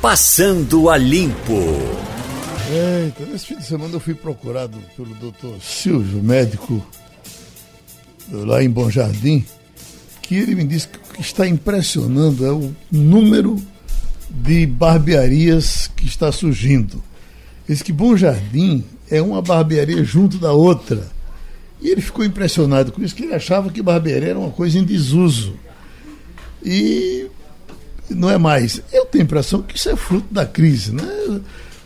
Passando a Limpo. Eita, nesse fim de semana eu fui procurado pelo doutor Silvio, médico lá em Bom Jardim, que ele me disse que o que está impressionando é o número de barbearias que está surgindo. Disse que Bom Jardim é uma barbearia junto da outra. E ele ficou impressionado com isso, que ele achava que barbearia era uma coisa em desuso. E não é mais. Eu tenho a impressão que isso é fruto da crise, né?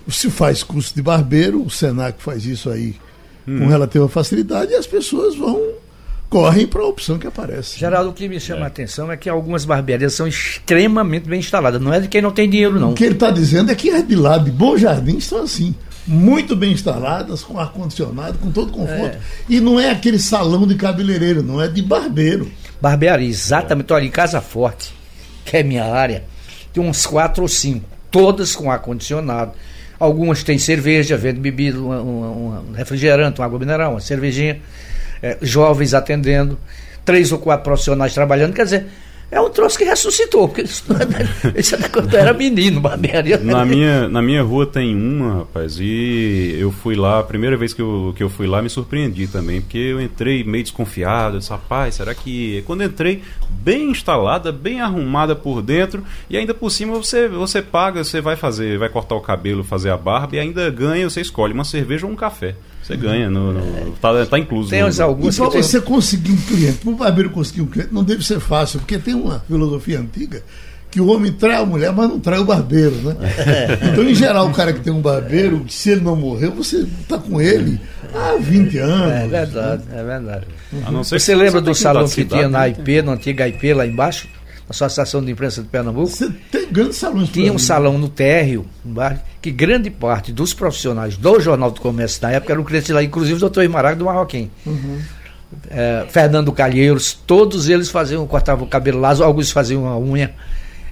Se faz curso de barbeiro, o Senac faz isso aí hum. com relativa facilidade e as pessoas vão correm para a opção que aparece. Geraldo, o que me chama é. a atenção é que algumas barbearias são extremamente bem instaladas. Não é de quem não tem dinheiro, não. O que ele está dizendo é que as de lá de Bom Jardim estão assim. Muito bem instaladas, com ar-condicionado, com todo conforto. É. E não é aquele salão de cabeleireiro, não é de barbeiro. Barbearia, exatamente. Olha, em Casa Forte, que é minha área, tem uns quatro ou cinco, todas com ar-condicionado. Algumas têm cerveja, vende bebida, um, um, um refrigerante, uma água mineral, uma cervejinha é, jovens atendendo, três ou quatro profissionais trabalhando. Quer dizer, é um troço que ressuscitou, porque isso, é isso é quando eu era menino, barbearia. Na minha, na minha rua tem uma, rapaz, e eu fui lá, a primeira vez que eu, que eu fui lá, me surpreendi também, porque eu entrei meio desconfiado, disse, rapaz, será que. Quando entrei, bem instalada, bem arrumada por dentro, e ainda por cima você, você paga, você vai fazer, vai cortar o cabelo, fazer a barba, e ainda ganha, você escolhe uma cerveja ou um café. Você ganha, no, no, tá, tá incluso. Tem uns alguns. E para você tem... conseguir um cliente, para o barbeiro conseguir um cliente, não deve ser fácil, porque tem uma filosofia antiga que o homem trai a mulher, mas não trai o barbeiro, né? É. Então, em geral, o cara que tem um barbeiro, se ele não morreu, você está com ele há 20 anos. É verdade, é verdade. Você lembra do salão que tinha na IP, na antiga IP lá embaixo? Associação de Imprensa de Pernambuco. Você tem grandes salões. Tinha um salão no térreo, que grande parte dos profissionais do Jornal do Comércio na época eram clientes lá, inclusive o doutor Imarago do Marroquim. Uhum. É, Fernando Calheiros, todos eles faziam, cortavam o cabelo lá, alguns faziam a unha.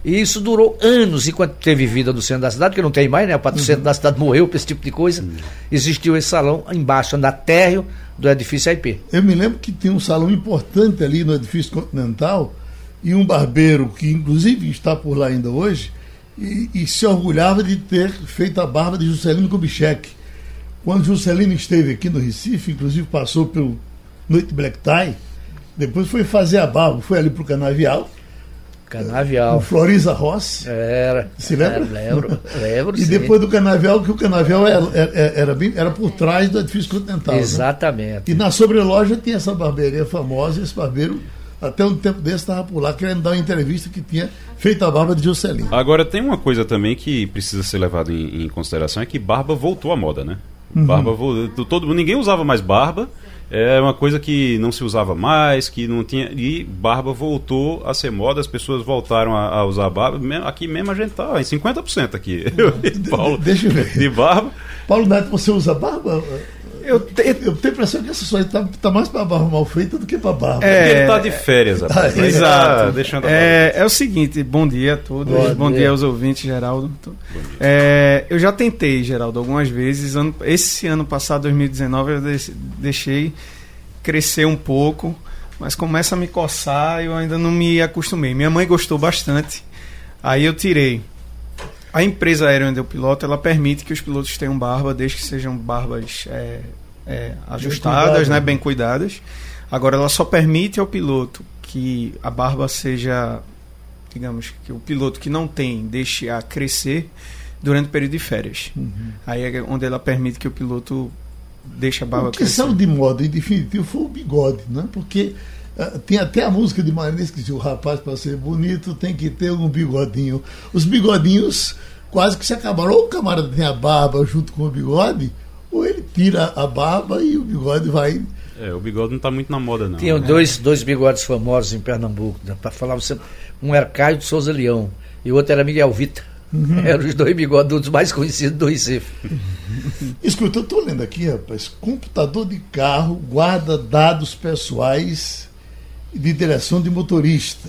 E isso durou anos enquanto teve vida no centro da cidade, que não tem mais, né? O patrocínio uhum. da cidade morreu por esse tipo de coisa. Uhum. Existiu esse salão embaixo, na térreo do edifício IP. Eu me lembro que tinha um salão importante ali no edifício Continental, e um barbeiro que inclusive está por lá ainda hoje e, e se orgulhava de ter feito a barba de Juscelino Kubitschek. Quando Juscelino esteve aqui no Recife, inclusive passou pelo Noite Black Tie, depois foi fazer a barba, foi ali para o Canavial. Canavial. Com Floriza Rossi. Era. Se lembra? Era, lembro, lembro. e sim. depois do Canavial, que o Canavial era, era, era, bem, era por trás do edifício continental. Né? Exatamente. Né? E na sobreloja tinha essa barbearia famosa, esse barbeiro até um tempo desse estava por lá querendo dar uma entrevista que tinha feito a barba de Juscelino. Agora tem uma coisa também que precisa ser levada em, em consideração é que barba voltou à moda, né? Uhum. Barba todo ninguém usava mais barba. É uma coisa que não se usava mais, que não tinha. E barba voltou a ser moda, as pessoas voltaram a, a usar barba. Aqui mesmo a gente tá em 50% aqui. Paulo, Deixa eu ver. De barba. Paulo Neto, você usa barba? Eu, te, eu tenho a impressão que essa história está tá mais para barba mal feita do que para barba. É, ele está de férias, rapaz. Ah, exato. Tá deixando é, é o seguinte, bom dia a todos, bom, bom dia. dia. aos ouvintes, Geraldo. É, eu já tentei, Geraldo, algumas vezes. Ano, esse ano passado, 2019, eu deixei crescer um pouco, mas começa a me coçar e eu ainda não me acostumei. Minha mãe gostou bastante, aí eu tirei. A empresa aérea onde eu piloto, ela permite que os pilotos tenham barba, desde que sejam barbas é, é, ajustadas, bem né, bem cuidadas. Agora, ela só permite ao piloto que a barba seja, digamos, que o piloto que não tem deixe a crescer durante o período de férias. Uhum. Aí é onde ela permite que o piloto deixe a barba o que crescer. saiu de moda, em definitivo, foi o bigode, né? Porque tem até a música de Marines que diz: o rapaz, para ser bonito, tem que ter um bigodinho. Os bigodinhos quase que se acabaram. Ou o camarada tem a barba junto com o bigode, ou ele tira a barba e o bigode vai. É, o bigode não está muito na moda, não. Tinham né? dois, dois bigodes famosos em Pernambuco. Né? Para falar você, um era Caio de Souza Leão e o outro era Miguel Vita. Uhum. Eram os dois bigodudos mais conhecidos do Recife. Escuta, eu estou lendo aqui, rapaz. Computador de carro guarda dados pessoais de direção de motorista.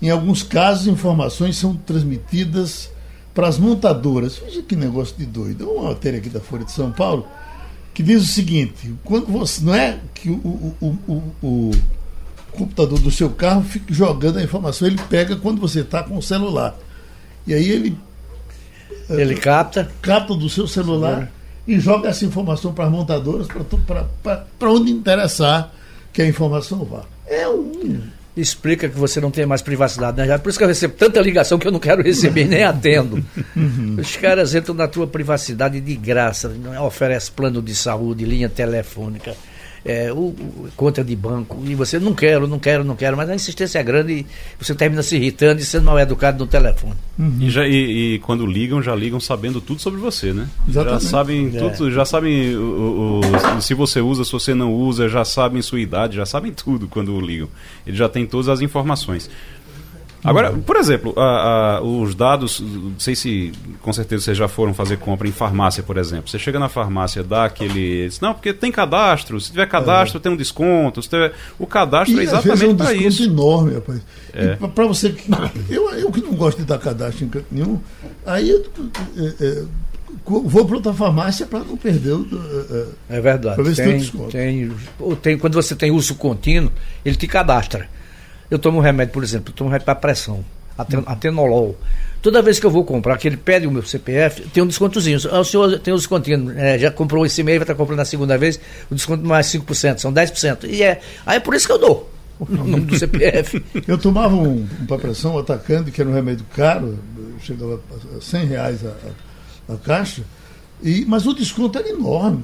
Em alguns casos, informações são transmitidas para as montadoras. Veja que negócio de doido. Uma matéria aqui da Folha de São Paulo que diz o seguinte: quando você não é que o, o, o, o computador do seu carro fique jogando a informação, ele pega quando você está com o celular. E aí ele Ele capta. Capta do seu celular e joga essa informação para as montadoras, para onde interessar que a informação vá. É um. Explica que você não tem mais privacidade, né? Por isso que eu recebo tanta ligação que eu não quero receber nem atendo. Uhum. Os caras entram na tua privacidade de graça, oferece plano de saúde, linha telefônica é, o, o, conta de banco, e você não quero, não quero, não quero, mas a insistência é grande e você termina se irritando e sendo mal educado no telefone. Uhum. E, já, e, e, quando ligam, já ligam sabendo tudo sobre você, né? Exatamente. Já sabem é. tudo, já sabem o, o, se você usa, se você não usa, já sabem sua idade, já sabem tudo quando ligam. Eles já têm todas as informações. Agora, por exemplo, a, a, os dados, não sei se com certeza vocês já foram fazer compra em farmácia, por exemplo. Você chega na farmácia, dá aquele. Não, porque tem cadastro. Se tiver cadastro, é. tem um desconto. Tiver... O cadastro e, é exatamente para é um isso. enorme, rapaz. É. Para você que. Eu, eu que não gosto de dar cadastro em canto nenhum, aí eu. É, é vou para outra farmácia para não perder o. É, é verdade. Para ver tem, se tem Tem, tem, quando você tem uso contínuo, ele te cadastra. Eu tomo um remédio, por exemplo, eu tomo um remédio para pressão, atenolol. Toda vez que eu vou comprar, que ele pede o meu CPF, tem um descontozinho. Ah, o senhor tem um descontinho, é, já comprou esse mês, vai estar comprando a segunda vez, o desconto mais 5%, são 10%. E é, aí é por isso que eu dou o nome do CPF. eu tomava um, um para pressão, atacante, que era um remédio caro, chegava a 100 reais a, a, a caixa, e, mas o desconto era enorme.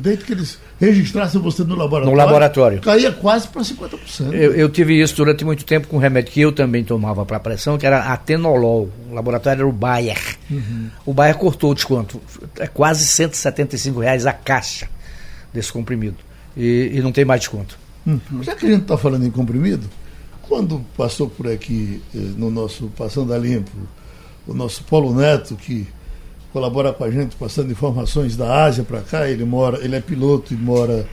Desde que eles registrassem você no laboratório. No laboratório. Caía quase para 50%. Eu, eu tive isso durante muito tempo com um remédio que eu também tomava para pressão, que era atenolol. O laboratório era o Bayer. Uhum. O Bayer cortou o desconto. É quase 175 reais a caixa desse comprimido. E, e não tem mais desconto. Hum. Já que a gente está falando em comprimido, quando passou por aqui, eh, no nosso Passando a Limpo, o nosso Paulo Neto, que colabora com a gente, passando informações da Ásia para cá. Ele mora, ele é piloto e mora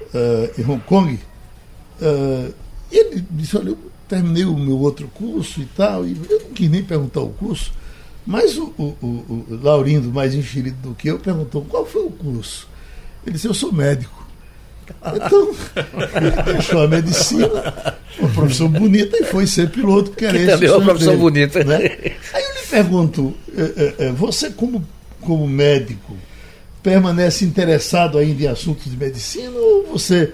uh, em Hong Kong. Uh, ele disse, olha, eu terminei o meu outro curso e tal, e eu não quis nem perguntar o curso, mas o, o, o, o Laurindo, mais enxerido do que eu, perguntou qual foi o curso. Ele disse, eu sou médico. Então, ele deixou a medicina, uma profissão bonita, e foi ser piloto, porque era que também é uma profissão dele, bonita. Né? Aí eu lhe pergunto, é, é, você como, como médico, permanece interessado ainda em assuntos de medicina ou você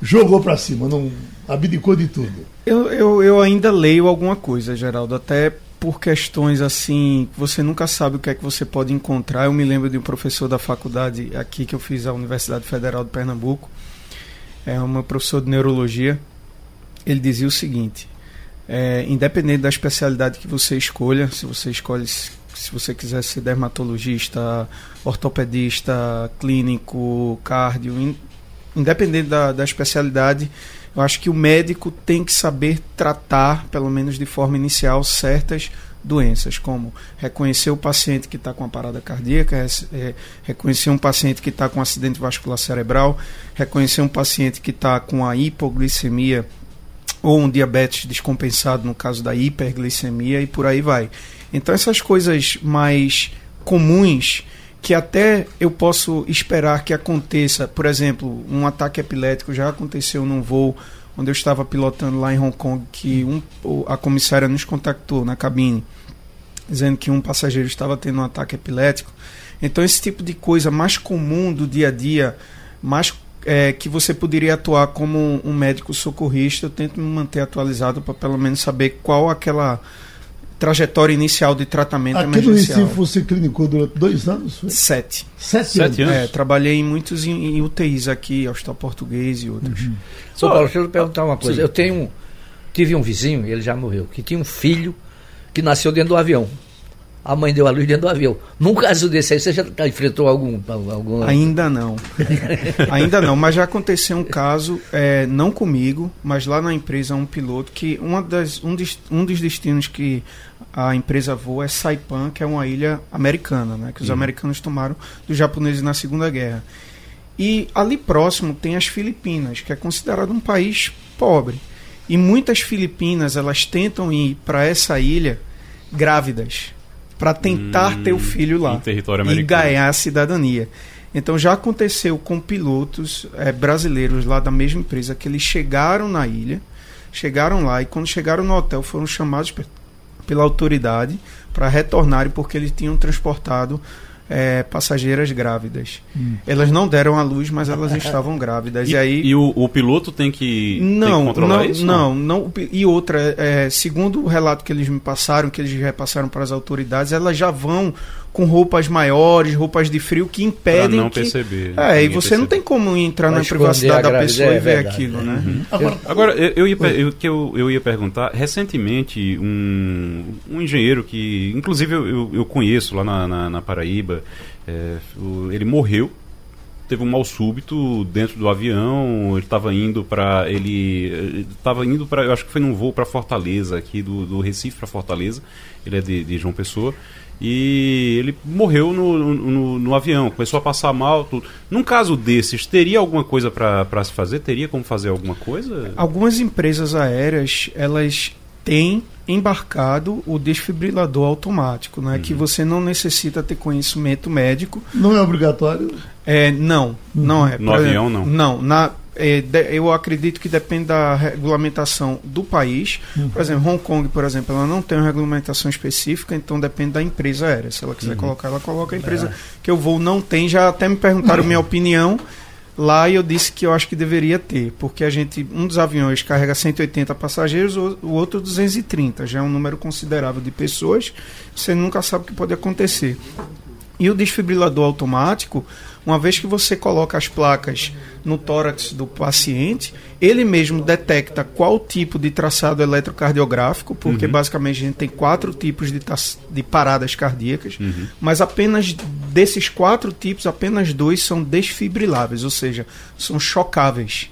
jogou para cima, não abdicou de tudo? Eu, eu, eu ainda leio alguma coisa, Geraldo, até por questões assim, você nunca sabe o que é que você pode encontrar. Eu me lembro de um professor da faculdade aqui que eu fiz a Universidade Federal de Pernambuco, é um professor de neurologia. Ele dizia o seguinte: é, independente da especialidade que você escolha, se você escolhe se você quiser ser dermatologista, ortopedista, clínico, cardio, independente da, da especialidade, eu acho que o médico tem que saber tratar, pelo menos de forma inicial, certas doenças, como reconhecer o paciente que está com uma parada cardíaca, é, reconhecer um paciente que está com um acidente vascular cerebral, reconhecer um paciente que está com a hipoglicemia ou um diabetes descompensado no caso da hiperglicemia e por aí vai. Então essas coisas mais comuns que até eu posso esperar que aconteça, por exemplo, um ataque epilético já aconteceu num voo onde eu estava pilotando lá em Hong Kong, que um, a comissária nos contactou na cabine, dizendo que um passageiro estava tendo um ataque epilético. Então, esse tipo de coisa mais comum do dia a dia, mais é, que você poderia atuar como um médico socorrista, eu tento me manter atualizado para pelo menos saber qual aquela trajetória inicial de tratamento Aqui emergencial. no Recife você clinicou durante dois anos? Foi? Sete. Sete, Sete anos? É, trabalhei em muitos em, em UTIs aqui, Hospital Português e outros. Uhum. Só, Paulo, deixa eu perguntar uma coisa. Sim. Eu tenho, tive um vizinho, ele já morreu, que tinha um filho que nasceu dentro do avião a mãe deu a luz dentro do avião. Num caso desse aí, você já enfrentou algum. algum... Ainda não. Ainda não, mas já aconteceu um caso, é, não comigo, mas lá na empresa, um piloto, que uma das, um, des, um dos destinos que a empresa voa é Saipan, que é uma ilha americana, né, que os uhum. americanos tomaram dos japoneses na Segunda Guerra. E ali próximo tem as Filipinas, que é considerado um país pobre. E muitas Filipinas elas tentam ir para essa ilha grávidas para tentar hum, ter o filho lá e ganhar a cidadania. Então já aconteceu com pilotos é, brasileiros lá da mesma empresa que eles chegaram na ilha, chegaram lá e quando chegaram no hotel foram chamados pela autoridade para retornarem porque eles tinham transportado é, passageiras grávidas. Hum. Elas não deram à luz, mas elas estavam grávidas. E, e aí e o, o, piloto tem que, não, tem que controlar não, isso? Não, não. E outra, é, segundo o relato que eles me passaram, que eles repassaram para as autoridades, elas já vão com roupas maiores, roupas de frio que impedem pra não que... perceber. É, e você perceber. não tem como entrar Vai na privacidade da pessoa é e ver verdade, aquilo, né? Uhum. Agora, Agora, eu, eu, ia, eu, que eu, eu ia perguntar, recentemente um, um engenheiro que, inclusive eu, eu conheço lá na, na, na Paraíba, é, ele morreu teve um mal súbito dentro do avião. Ele estava indo para ele estava indo para eu acho que foi num voo para Fortaleza aqui do, do Recife para Fortaleza. Ele é de, de João Pessoa e ele morreu no, no, no, avião, começou a passar mal. Tudo. Num caso desses, teria alguma coisa para se fazer? Teria como fazer alguma coisa? Algumas empresas aéreas elas têm embarcado o desfibrilador automático, né? Uhum. Que você não necessita ter conhecimento médico. Não é obrigatório? É, não, não é. No avião, não? Não, na, eu acredito que depende da regulamentação do país. Uhum. Por exemplo, Hong Kong, por exemplo, ela não tem uma regulamentação específica, então depende da empresa aérea. Se ela quiser uhum. colocar, ela coloca. A empresa é. que eu vou não tem. Já até me perguntaram minha opinião lá e eu disse que eu acho que deveria ter, porque a gente um dos aviões carrega 180 passageiros, o, o outro 230, já é um número considerável de pessoas. Você nunca sabe o que pode acontecer. E o desfibrilador automático, uma vez que você coloca as placas no tórax do paciente, ele mesmo detecta qual tipo de traçado eletrocardiográfico, porque uhum. basicamente a gente tem quatro tipos de, de paradas cardíacas, uhum. mas apenas desses quatro tipos, apenas dois são desfibriláveis, ou seja, são chocáveis.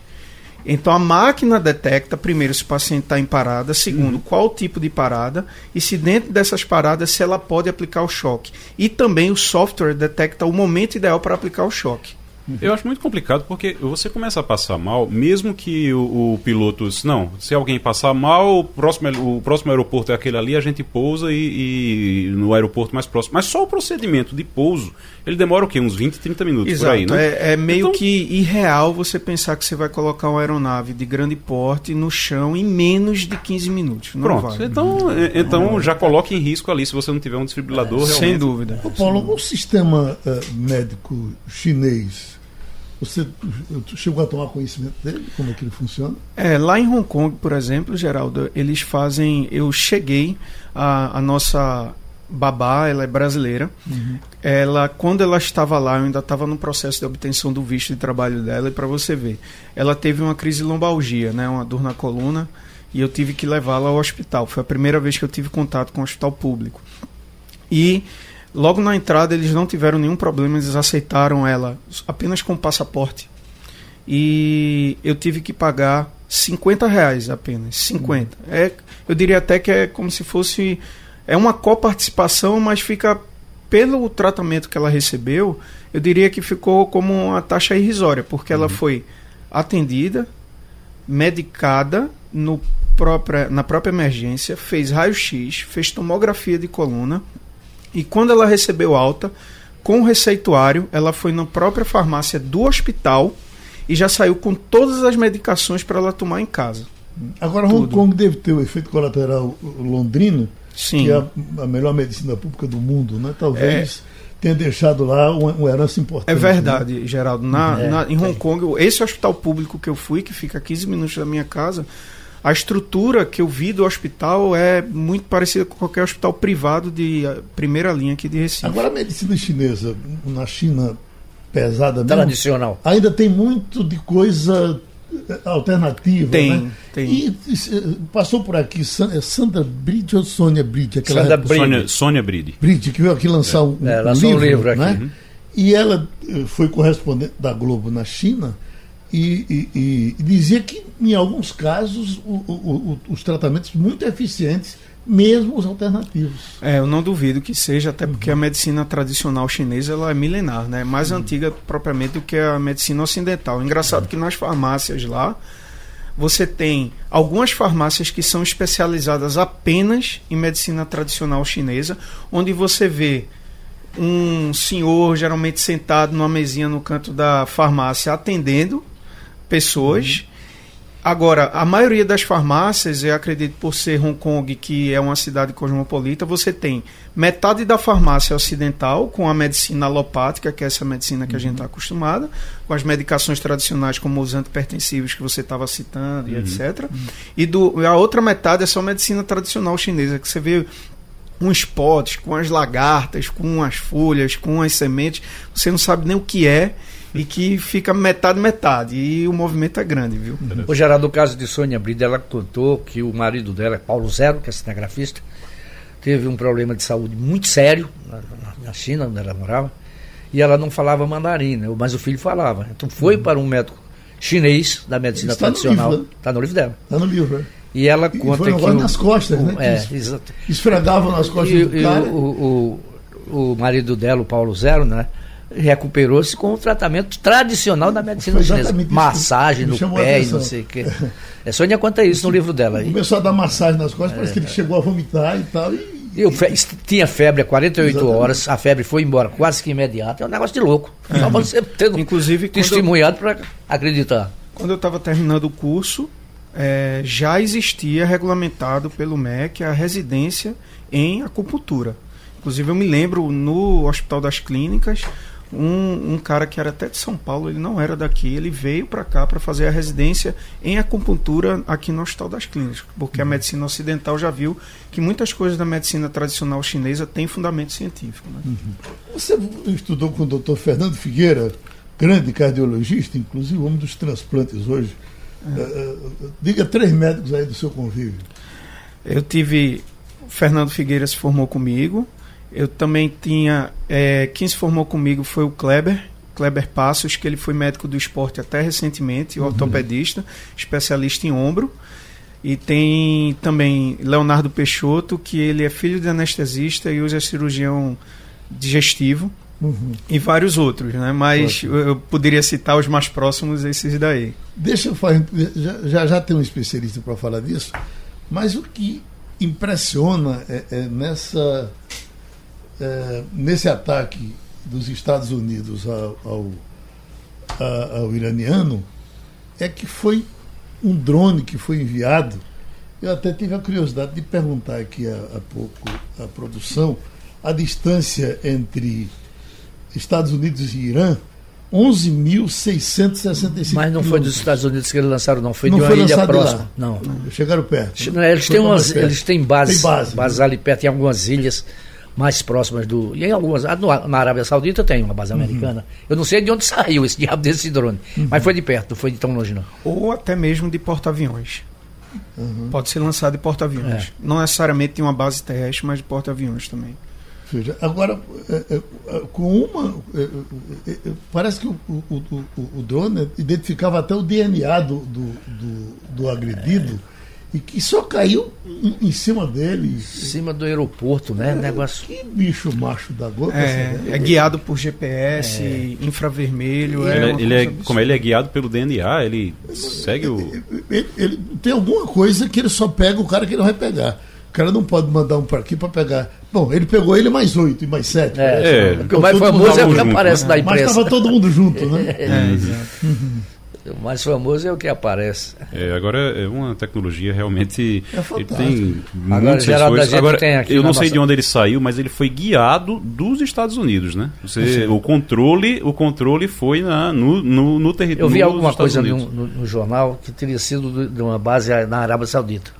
Então a máquina detecta, primeiro, se o paciente está em parada, segundo, uhum. qual tipo de parada, e se dentro dessas paradas, se ela pode aplicar o choque. E também o software detecta o momento ideal para aplicar o choque. Eu acho muito complicado porque você começa a passar mal, mesmo que o, o piloto. Não, se alguém passar mal, o próximo, o próximo aeroporto é aquele ali, a gente pousa e, e no aeroporto mais próximo. Mas só o procedimento de pouso, ele demora o quê? Uns 20, 30 minutos Exato, por aí, né? É, é meio então... que irreal você pensar que você vai colocar uma aeronave de grande porte no chão em menos de 15 minutos. Não Pronto, vai. então, é, então já coloque em risco ali se você não tiver um desfibrilador. É, sem dúvida. Ô Paulo, o sistema uh, médico chinês você chegou a tomar conhecimento dele? Como é que ele funciona? É, lá em Hong Kong, por exemplo, Geraldo, eles fazem. Eu cheguei, a, a nossa babá, ela é brasileira. Uhum. Ela, quando ela estava lá, eu ainda estava no processo de obtenção do visto de trabalho dela, e para você ver, ela teve uma crise de lombalgia, né, uma dor na coluna, e eu tive que levá-la ao hospital. Foi a primeira vez que eu tive contato com o hospital público. E Logo na entrada eles não tiveram nenhum problema, eles aceitaram ela apenas com passaporte. E eu tive que pagar 50 reais apenas. 50. Uhum. É, eu diria até que é como se fosse. É uma coparticipação, mas fica. Pelo tratamento que ela recebeu, eu diria que ficou como uma taxa irrisória, porque uhum. ela foi atendida, medicada no própria, na própria emergência, fez raio-x, fez tomografia de coluna e quando ela recebeu alta, com o receituário, ela foi na própria farmácia do hospital e já saiu com todas as medicações para ela tomar em casa. Agora, Tudo. Hong Kong deve ter o efeito colateral londrino, Sim. que é a, a melhor medicina pública do mundo, né? Talvez. É tenha deixado lá uma, uma herança importante. É verdade, né? Geraldo. Na, é, na, em Hong é. Kong, esse hospital público que eu fui, que fica a 15 minutos da minha casa, a estrutura que eu vi do hospital é muito parecida com qualquer hospital privado de eh, primeira linha aqui de Recife. Agora, a medicina chinesa, na China pesada mesmo, tradicional, ainda tem muito de coisa eh, alternativa, tem, né? Tem. E, e passou por aqui é Sandra Bridge ou Sônia Bridge? Aquela Sandra Bridge. Sônia, Sônia Bridge. Bridge, que veio aqui lançar é. um, é, um livro, um livro aqui. Né? Uhum. E ela eh, foi correspondente da Globo na China e, e, e, dizia que, em alguns casos, o, o, o, os tratamentos muito eficientes, mesmo os alternativos. É, eu não duvido que seja, até porque a medicina tradicional chinesa ela é milenar, né? mais uhum. antiga propriamente do que a medicina ocidental. Engraçado uhum. que nas farmácias lá, você tem algumas farmácias que são especializadas apenas em medicina tradicional chinesa, onde você vê um senhor geralmente sentado numa mesinha no canto da farmácia atendendo pessoas. Uhum. Agora, a maioria das farmácias, eu acredito por ser Hong Kong, que é uma cidade cosmopolita, você tem metade da farmácia ocidental, com a medicina alopática, que é essa medicina que a gente está acostumada, com as medicações tradicionais, como os antipertensivos que você estava citando, e Uhum. etc. E do, a outra metade é só medicina tradicional chinesa, que você vê uns potes com as lagartas, com as folhas, com as sementes, você não sabe nem o que é e que fica metade metade e o movimento é grande, viu? O Geraldo, no caso de Sônia Brida, ela contou que o marido dela, Paulo Zero, que é cinegrafista, teve um problema de saúde muito sério na, na- na China, onde ela morava, e ela não falava mandarim, né? mas o filho falava. Então foi para um médico chinês da medicina Está no tradicional. livro, né? Está no livro dela. Está no livro, né? E ela E conta foi um que. o- nas costas, o- né? É, exato. Esfregavam nas costas E, do e cara. o, o, o marido dela, o Paulo Zero, né? Recuperou-se com o tratamento tradicional da medicina chinesa. Massagem no pé e não sei o quê. É, Sônia conta isso no livro dela. E, Começou a dar massagem nas costas, parece que ele chegou a vomitar e tal. E, eu fe- tinha febre há 48 Exatamente. horas, a febre foi embora quase que imediata. É um negócio de louco. Só você tendo Inclusive, testemunhado para acreditar. Quando eu estava terminando o curso, eh, já existia regulamentado pelo MEC a residência em acupuntura. Inclusive, eu me lembro no Hospital das Clínicas, um, um cara que era até de São Paulo, ele não era daqui, ele veio para cá para fazer a residência em acupuntura aqui no Hospital das Clínicas, porque a medicina ocidental já viu que muitas coisas da medicina tradicional chinesa têm fundamento científico. Né? Você estudou com o doutor Fernando Figueira, grande cardiologista, inclusive homem dos transplantes hoje. Eh, eh, diga três médicos aí do seu convívio. Eu tive. Fernando Figueira se formou comigo. Eu também tinha. eh, quem se formou comigo foi o Kleber, Kleber Passos, que ele foi médico do esporte até recentemente, ortopedista, especialista em ombro. E tem também Leonardo Peixoto, que ele é filho de anestesista e hoje é cirurgião digestivo. E vários outros, né? Mas eu, eu poderia citar os mais próximos, esses daí. Deixa eu falar, já, já, já tem um especialista para falar disso, mas o que impressiona é, é nessa, é, nesse ataque dos Estados Unidos ao, ao, ao iraniano é que foi um drone que foi enviado. Eu até tive a curiosidade de perguntar aqui há, há pouco à produção a distância entre Estados Unidos e Irã. 11.665 Mas não foi dos Estados Unidos que eles lançaram, não. Foi Não de uma foi ilha próxima. Não. Chegaram perto. Não, Eles têm, umas, perto. eles têm bases, Tem base, bases né? ali perto, em algumas ilhas mais próximas do. E em algumas. Na Arábia Saudita tem uma Uhum. base americana. Eu não sei de onde saiu esse diabo desse drone. Mas foi de perto, não foi de tão longe, não. ou até mesmo de porta-aviões. Pode ser lançado de porta-aviões. É. Não necessariamente de uma base terrestre, mas de porta-aviões também. Veja, agora, é, é, é, com uma. é, é, é, parece que o, o, o, o- drone identificava até o DNA do, do, do, do agredido e que só caiu em, cima dele. Em cima do aeroporto, né? Negócio. Que bicho macho da gota. É, essa, né? é guiado por GPS, infravermelho. É Ele, uma ele é, como ele é guiado pelo DNA, ele segue o. Ele, ele- tem alguma coisa que ele só pega o cara que ele vai pegar. O cara não pode mandar um para aqui para pegar. Bom, ele pegou ele mais oito e mais sete. É, parece. É. O mais famoso é o que junto, aparece né? na Mas imprensa. estava todo mundo junto, né? É, exato. O mais famoso é o que aparece. É, agora é uma tecnologia realmente. É ele tem Agora, a coisas. gente Agora, tem aqui eu não sei nossa- de onde ele saiu, mas ele foi guiado dos Estados Unidos, né? Você, o controle, o controle foi na, no, no, no território. Eu vi alguma coisa no, no- no jornal que teria sido do- de uma base na Arábia Saudita.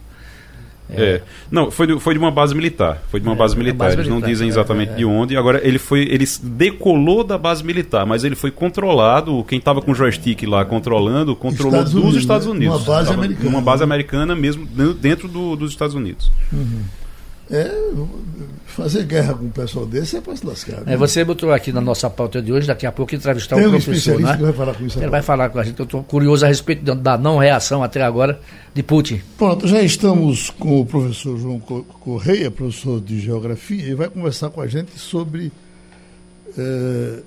É. Não, foi de, foi de uma base militar. Foi de uma É, base é militar. base Eles não dizem é, exatamente é, é. de onde. Agora, ele foi. Ele decolou da base militar, mas ele foi controlado. Quem estava com o joystick lá controlando, controlou Estados dos Unidos, Estados né? Unidos. Uma base Tava americana. Uma base americana mesmo dentro- do- dos Estados Unidos. É, fazer guerra com um pessoal desse é para se lascar. né? É, você botou aqui na nossa pauta de hoje, daqui a pouco entrevistar Tem o um professor, especialista né? que vai falar com isso Ele agora. vai falar com a gente. Eu estou curioso a respeito da- não reação até agora de Putin. Pronto, já estamos com o professor João Co- Correia, professor de Geografia, e vai conversar com a gente sobre eh,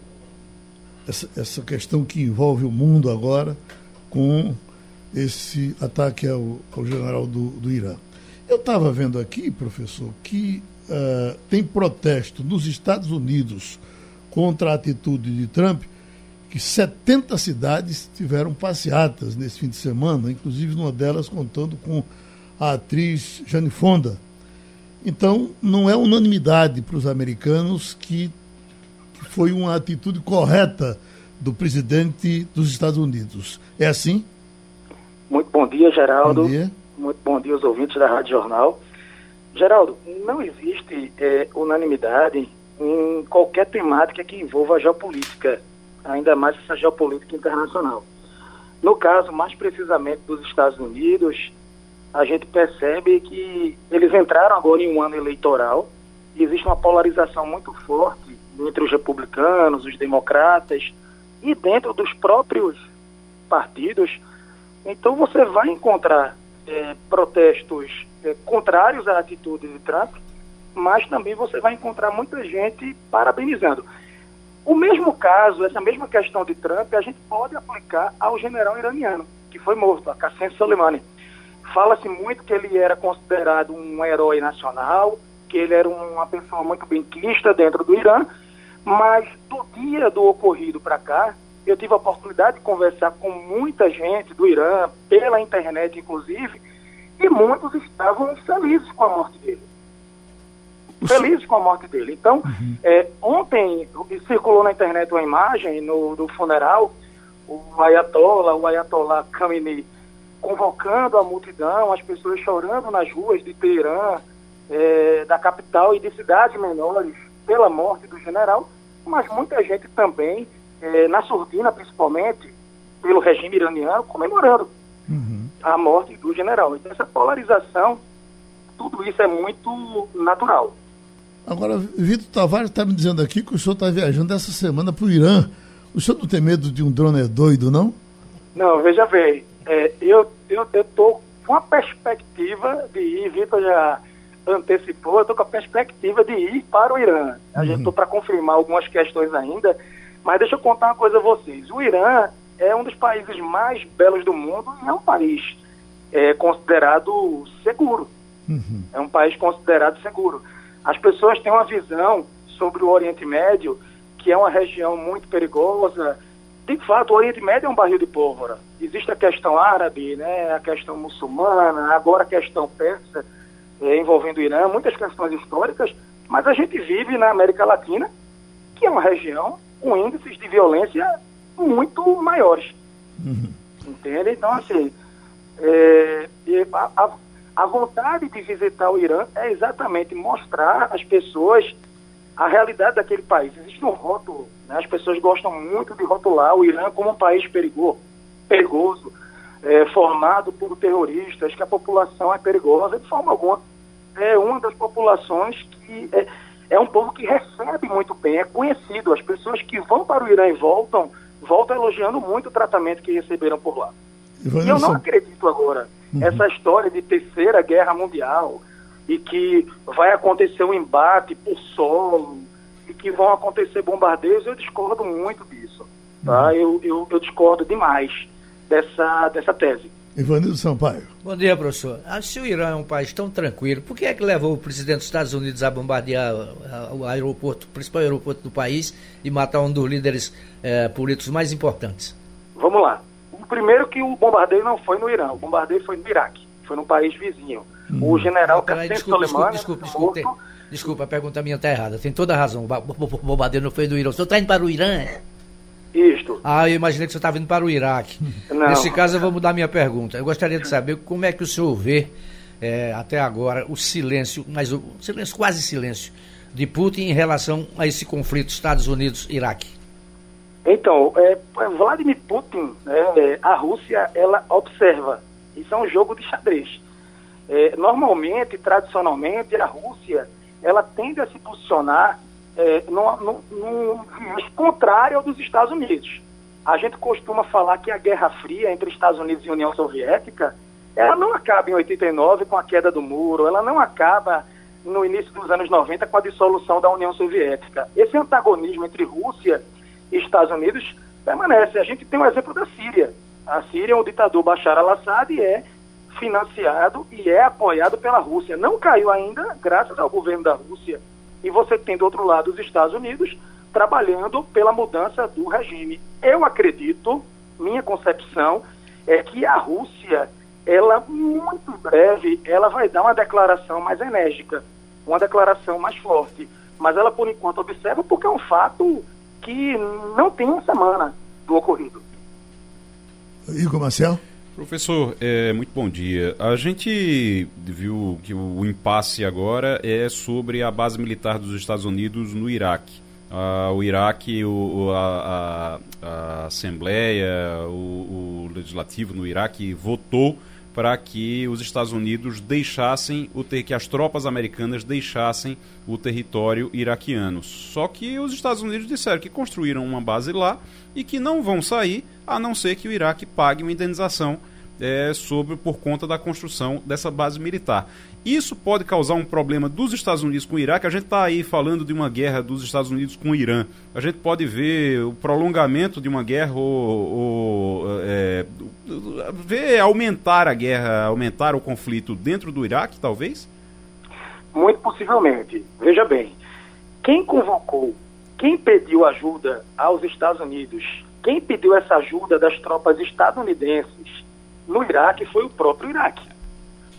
essa, essa questão que envolve o mundo agora com esse ataque ao, ao general do, do Irã. Eu estava vendo aqui, professor, que eh, tem protesto nos Estados Unidos contra a atitude de Trump que 70 cidades tiveram passeatas nesse fim de semana, inclusive uma delas contando com a atriz Jane Fonda. Então, não é unanimidade para os americanos que foi uma atitude correta do presidente dos Estados Unidos. É assim? Muito bom dia, Geraldo. Bom dia. Muito bom dia aos ouvintes da Rádio Jornal. Geraldo, não existe é, unanimidade em qualquer temática que envolva a geopolítica, ainda mais essa geopolítica internacional. No caso, mais precisamente dos Estados Unidos, a gente percebe que eles entraram agora em um ano eleitoral e existe uma polarização muito forte entre os republicanos, os democratas e dentro dos próprios partidos. Então você vai encontrar é, protestos é, contrários à atitude de Trump, mas também você vai encontrar muita gente parabenizando. O mesmo caso, essa mesma questão de Trump, a gente pode aplicar ao general iraniano, que foi morto, a Qassem Soleimani. Fala-se muito que ele era considerado um herói nacional, que ele era uma pessoa muito benquista dentro do Irã, mas do dia do ocorrido para cá, eu tive a oportunidade de conversar com muita gente do Irã, pela internet inclusive, e muitos estavam felizes com a morte dele. Felizes com a morte dele. Então, uhum. é, ontem circulou na internet uma imagem no, do funeral, o Ayatollah, o Ayatollah Khamenei, convocando a multidão, as pessoas chorando nas ruas de Teherã, é, da capital e de cidades menores, pela morte do general, mas muita gente também, é, na surdina principalmente, pelo regime iraniano, comemorando uhum. A morte do general. Então, essa polarização, tudo isso é muito natural. Agora, Vitor Tavares está me dizendo aqui que o senhor está viajando essa semana para o Irã. O senhor não tem medo de um drone doido, não? Não, veja bem, é, eu estou com a perspectiva de ir, Vitor já antecipou, eu estou com a perspectiva de ir para o Irã. A uhum. gente estou para confirmar algumas questões ainda, mas deixa eu contar uma coisa a vocês. O Irã é um dos países mais belos do mundo e é um país é, considerado seguro. Uhum. É um país considerado seguro. As pessoas têm uma visão sobre o Oriente Médio que é uma região muito perigosa. De fato, o Oriente Médio é um barril de pólvora. Existe a questão árabe, né, a questão muçulmana, agora a questão persa é, envolvendo o Irã, muitas questões históricas, mas a gente vive na América Latina, que é uma região com índices de violência muito maiores. Uhum. Entende? Então, assim, é, a, a, vontade de visitar o Irã é exatamente mostrar às pessoas a realidade daquele país. Existe um rótulo, né? as pessoas gostam muito de rotular o Irã como um país perigoso, perigoso é, formado por terroristas, que a população é perigosa, de forma alguma. É uma das populações que é, é um povo que recebe muito bem, é conhecido. As pessoas que vão para o Irã e voltam, voltam elogiando muito o tratamento que receberam por lá. E eu não acredito agora. Uhum. Essa história de terceira guerra mundial e que vai acontecer um embate por solo e que vão acontecer bombardeios, eu discordo muito disso. Tá? Uhum. Eu, eu, eu discordo demais dessa, dessa tese. Ivanildo Sampaio. Bom dia, professor. Ah, se o Irã é um país tão tranquilo, por que é que levou o presidente dos Estados Unidos a bombardear o aeroporto, o principal aeroporto do país e matar um dos líderes eh, políticos mais importantes? Vamos lá. O primeiro que o bombardeio não foi no Irã, o bombardeio foi no Iraque, foi no país vizinho. Hum. O general Qassem Soleimani... Desculpa, desculpa, desculpa, desculpa, a pergunta minha está errada. Tem toda a razão. O bombardeio não foi no Irã. O senhor está indo para o Irã? Isto. Ah, eu imaginei que você estava indo para o Iraque. Não. Nesse caso, eu vou mudar minha pergunta. Eu gostaria de saber como é que o senhor vê é, até agora o silêncio, mas o silêncio, quase silêncio, de Putin em relação a esse conflito Estados Unidos-Iraque. Então, é, Vladimir Putin, é, a Rússia, ela observa. Isso é um jogo de xadrez. É, normalmente, tradicionalmente, a Rússia, ela tende a se posicionar é, contrário ao dos Estados Unidos. A gente costuma falar que a Guerra Fria entre Estados Unidos e União Soviética, ela não acaba em 89 com a queda do muro, ela não acaba no início dos anos 90 com a dissolução da União Soviética. Esse antagonismo entre Rússia e Estados Unidos permanece. A gente tem o um exemplo da Síria. A Síria, o ditador Bashar al-Assad é financiado e é apoiado pela Rússia. Não caiu ainda, graças ao governo da Rússia. E você tem do outro lado os Estados Unidos trabalhando pela mudança do regime. Eu acredito, minha concepção, é que a Rússia, ela muito breve, ela vai dar uma declaração mais enérgica, uma declaração mais forte. Mas ela, por enquanto, observa porque é um fato que não tem uma semana do ocorrido. Igor Marcel? Professor, é, muito bom dia. A gente viu que o impasse agora é sobre a base militar dos Estados Unidos no Iraque. Ah, o Iraque, o, a, a, a, Assembleia, o, o, Legislativo no Iraque votou para que os Estados Unidos deixassem o ter que as tropas americanas deixassem o território iraquiano. Só que os Estados Unidos disseram que construíram uma base lá e que não vão sair a não ser que o Iraque pague uma indenização é, sobre por conta da construção dessa base militar. Isso pode causar um problema dos Estados Unidos com o Iraque. A gente está aí falando de uma guerra dos Estados Unidos com o Irã. A gente pode ver o prolongamento de uma guerra ou, ou é, ver aumentar a guerra, aumentar o conflito dentro do Iraque, talvez? Muito possivelmente. Veja bem, quem convocou, quem pediu ajuda aos Estados Unidos, quem pediu essa ajuda das tropas estadunidenses no Iraque foi o próprio Iraque.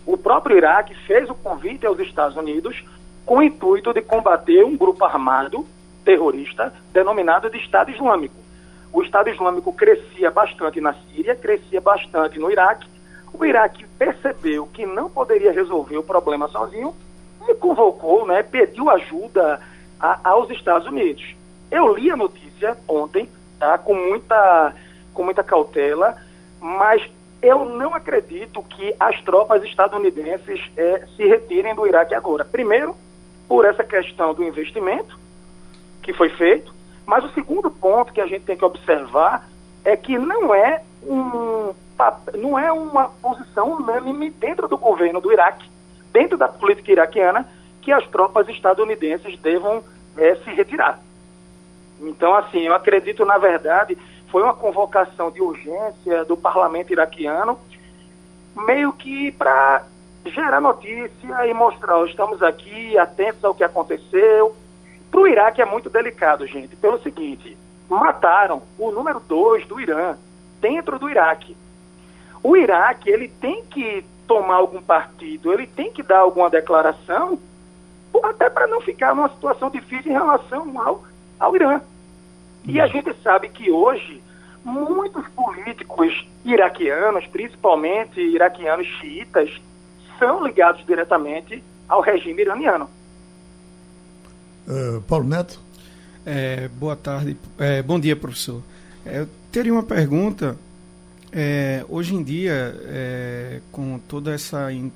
O próprio Iraque fez o convite aos Estados Unidos com o intuito de combater um grupo armado terrorista denominado de Estado Islâmico. O Estado Islâmico crescia bastante na Síria, crescia bastante no Iraque. O Iraque percebeu que não poderia resolver o problema sozinho e convocou, né, pediu ajuda a, aos Estados Unidos. Eu li a notícia ontem, tá, com muita, com muita cautela, mas eu não acredito que as tropas estadunidenses é, se retirem do Iraque agora. Primeiro, por essa questão do investimento que foi feito, mas o segundo ponto que a gente tem que observar é que não é, um, não é uma posição unânime dentro do governo do Iraque, dentro da política iraquiana, que as tropas estadunidenses devam é, se retirar. Então, assim, eu acredito, na verdade, foi uma convocação de urgência do parlamento iraquiano, meio que para gerar notícia e mostrar, estamos aqui atentos ao que aconteceu. Para o Iraque é muito delicado, gente, pelo seguinte, mataram o número dois do Irã dentro do Iraque. O Iraque, ele tem que tomar algum partido, ele tem que dar alguma declaração, até para não ficar numa situação difícil em relação ao, ao Irã. E a gente sabe que hoje muitos políticos iraquianos, principalmente iraquianos xiitas, são ligados diretamente ao regime iraniano. Uh, Paulo Neto? É, boa tarde, é, bom dia, professor. É, eu teria uma pergunta. É, hoje em dia, é, com toda essa in,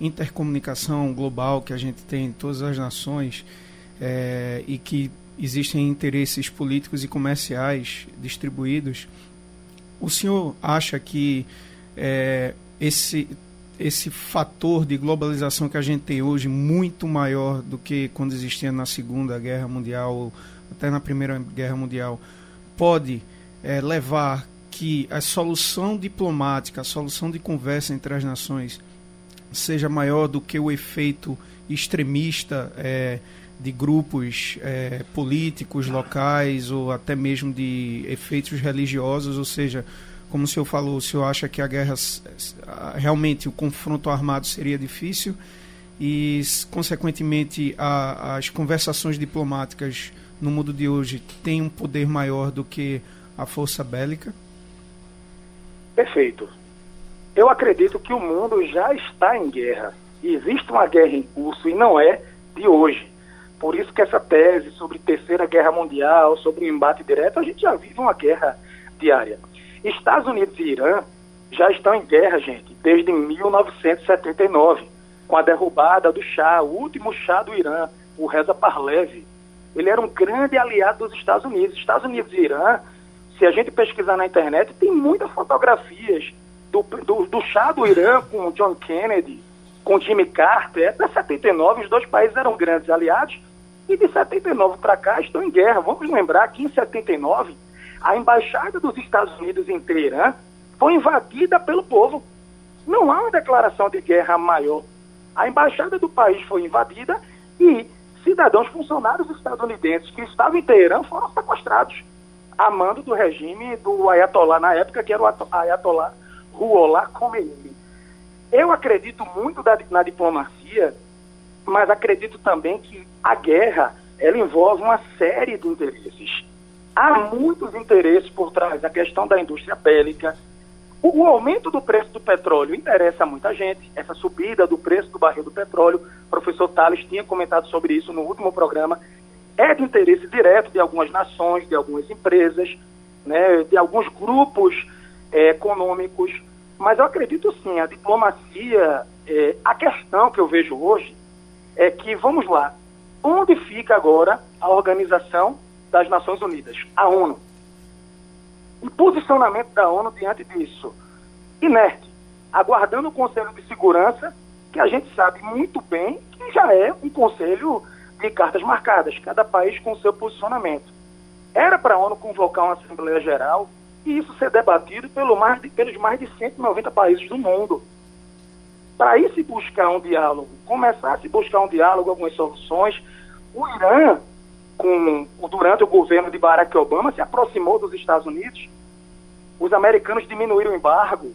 intercomunicação global que a gente tem em todas as nações e que existem interesses políticos e comerciais distribuídos, o senhor acha que é, esse, esse fator de globalização que a gente tem hoje, muito maior do que quando existia na Segunda Guerra Mundial, ou até na Primeira Guerra Mundial, pode é, levar que a solução diplomática, a solução de conversa entre as nações seja maior do que o efeito extremista é, de grupos é, políticos locais ou até mesmo de efeitos religiosos, ou seja, como o senhor falou, o senhor acha que a guerra, realmente o confronto armado seria difícil e, consequentemente, a, as conversações diplomáticas no mundo de hoje têm um poder maior do que a força bélica? Perfeito. Eu acredito que o mundo já está em guerra. Existe uma guerra em curso e não é de hoje. Por isso que essa tese sobre terceira guerra mundial, sobre o embate direto, a gente já vive uma guerra diária. Estados Unidos e Irã já estão em guerra, gente, desde 1979, com a derrubada do Shah, o último Shah do Irã, o Reza Parlev. Ele era um grande aliado dos Estados Unidos. Estados Unidos e Irã, se a gente pesquisar na internet, tem muitas fotografias do, do, do Shah do Irã com John Kennedy, com Jimmy Carter. Até 79, os dois países eram grandes aliados e de 79 para cá estão em guerra. Vamos lembrar que em 79 a embaixada dos Estados Unidos em Teherã foi invadida pelo povo. Não há uma declaração de guerra maior. A embaixada do país foi invadida e cidadãos funcionários estadunidenses que estavam em Teherã foram sequestrados a mando do regime do Ayatollah na época, que era o Ayatollah Ruhollah Khomeini. Eu acredito muito na diplomacia, mas acredito também que a guerra ela envolve uma série de interesses. Há muitos interesses por trás da questão da indústria bélica. O, aumento do preço do petróleo interessa muita gente, essa subida do preço do barril do petróleo. O professor Tales tinha comentado sobre isso no último programa é de interesse direto de algumas nações, de algumas empresas, né, de alguns grupos é, econômicos, mas eu acredito sim, a diplomacia, é, a questão que eu vejo hoje é que, vamos lá, onde fica agora a Organização das Nações Unidas, a ONU? O posicionamento da ONU diante disso? Inerte, aguardando o Conselho de Segurança, que a gente sabe muito bem que já é um conselho de cartas marcadas, cada país com seu posicionamento. Era para a ONU convocar uma Assembleia Geral e isso ser debatido pelo mais de, pelos mais de 190 países do mundo. Para aí se buscar um diálogo, começar a se buscar um diálogo, algumas soluções, o Irã, com, durante o governo de Barack Obama, se aproximou dos Estados Unidos, os americanos diminuíram o embargo,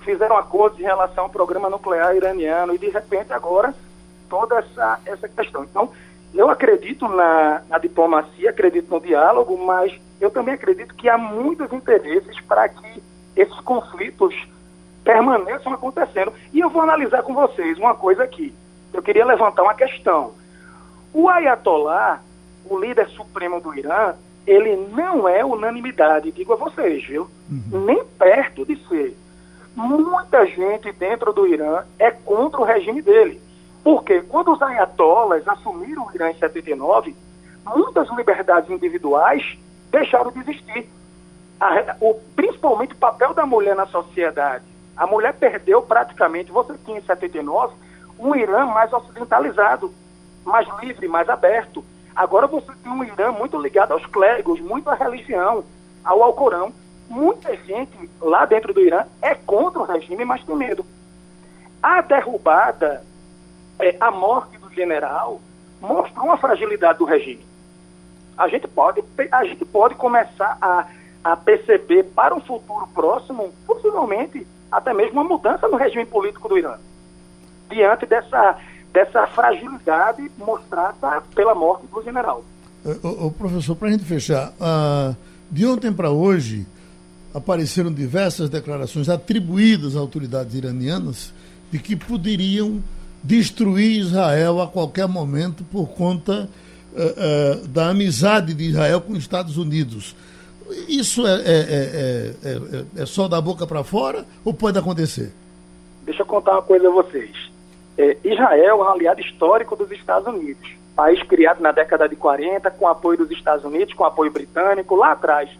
fizeram acordos em relação ao programa nuclear iraniano e, de repente, agora, toda essa, essa questão. Então, eu acredito na, na, diplomacia, acredito no diálogo, mas eu também acredito que há muitos interesses para que esses conflitos permaneçam acontecendo. E eu vou analisar com vocês uma coisa aqui. Eu queria levantar uma questão. O Ayatollah, o líder supremo do Irã, ele não é unanimidade, digo a vocês, viu? Uhum. Nem perto de ser. Muita gente dentro do Irã é contra o regime dele. Porque quando os ayatollahs assumiram o Irã em 79, muitas liberdades individuais deixaram de existir. A, o, principalmente o papel da mulher na sociedade. A mulher perdeu praticamente, você tinha em 79, um Irã mais ocidentalizado, mais livre, mais aberto. Agora você tem um Irã muito ligado aos clérigos, muito à religião, ao Alcorão. Muita gente lá dentro do Irã é contra o regime, mas tem medo. A derrubada é, a morte do general mostrou uma fragilidade do regime. A gente pode, a gente pode começar a, a perceber para um futuro próximo, possivelmente, até mesmo uma mudança no regime político do Irã, diante dessa, dessa fragilidade mostrada pela morte do general. O, o professor, para a gente fechar, uh, de ontem para hoje apareceram diversas declarações atribuídas a autoridades iranianas de que poderiam destruir Israel a qualquer momento por conta uh, uh, da amizade de Israel com os Estados Unidos. Isso é, é, é, é só da boca para fora ou pode acontecer? Deixa eu contar uma coisa a vocês. Israel é um aliado histórico dos Estados Unidos. País criado na década de 40, com apoio dos Estados Unidos, com apoio britânico, lá atrás.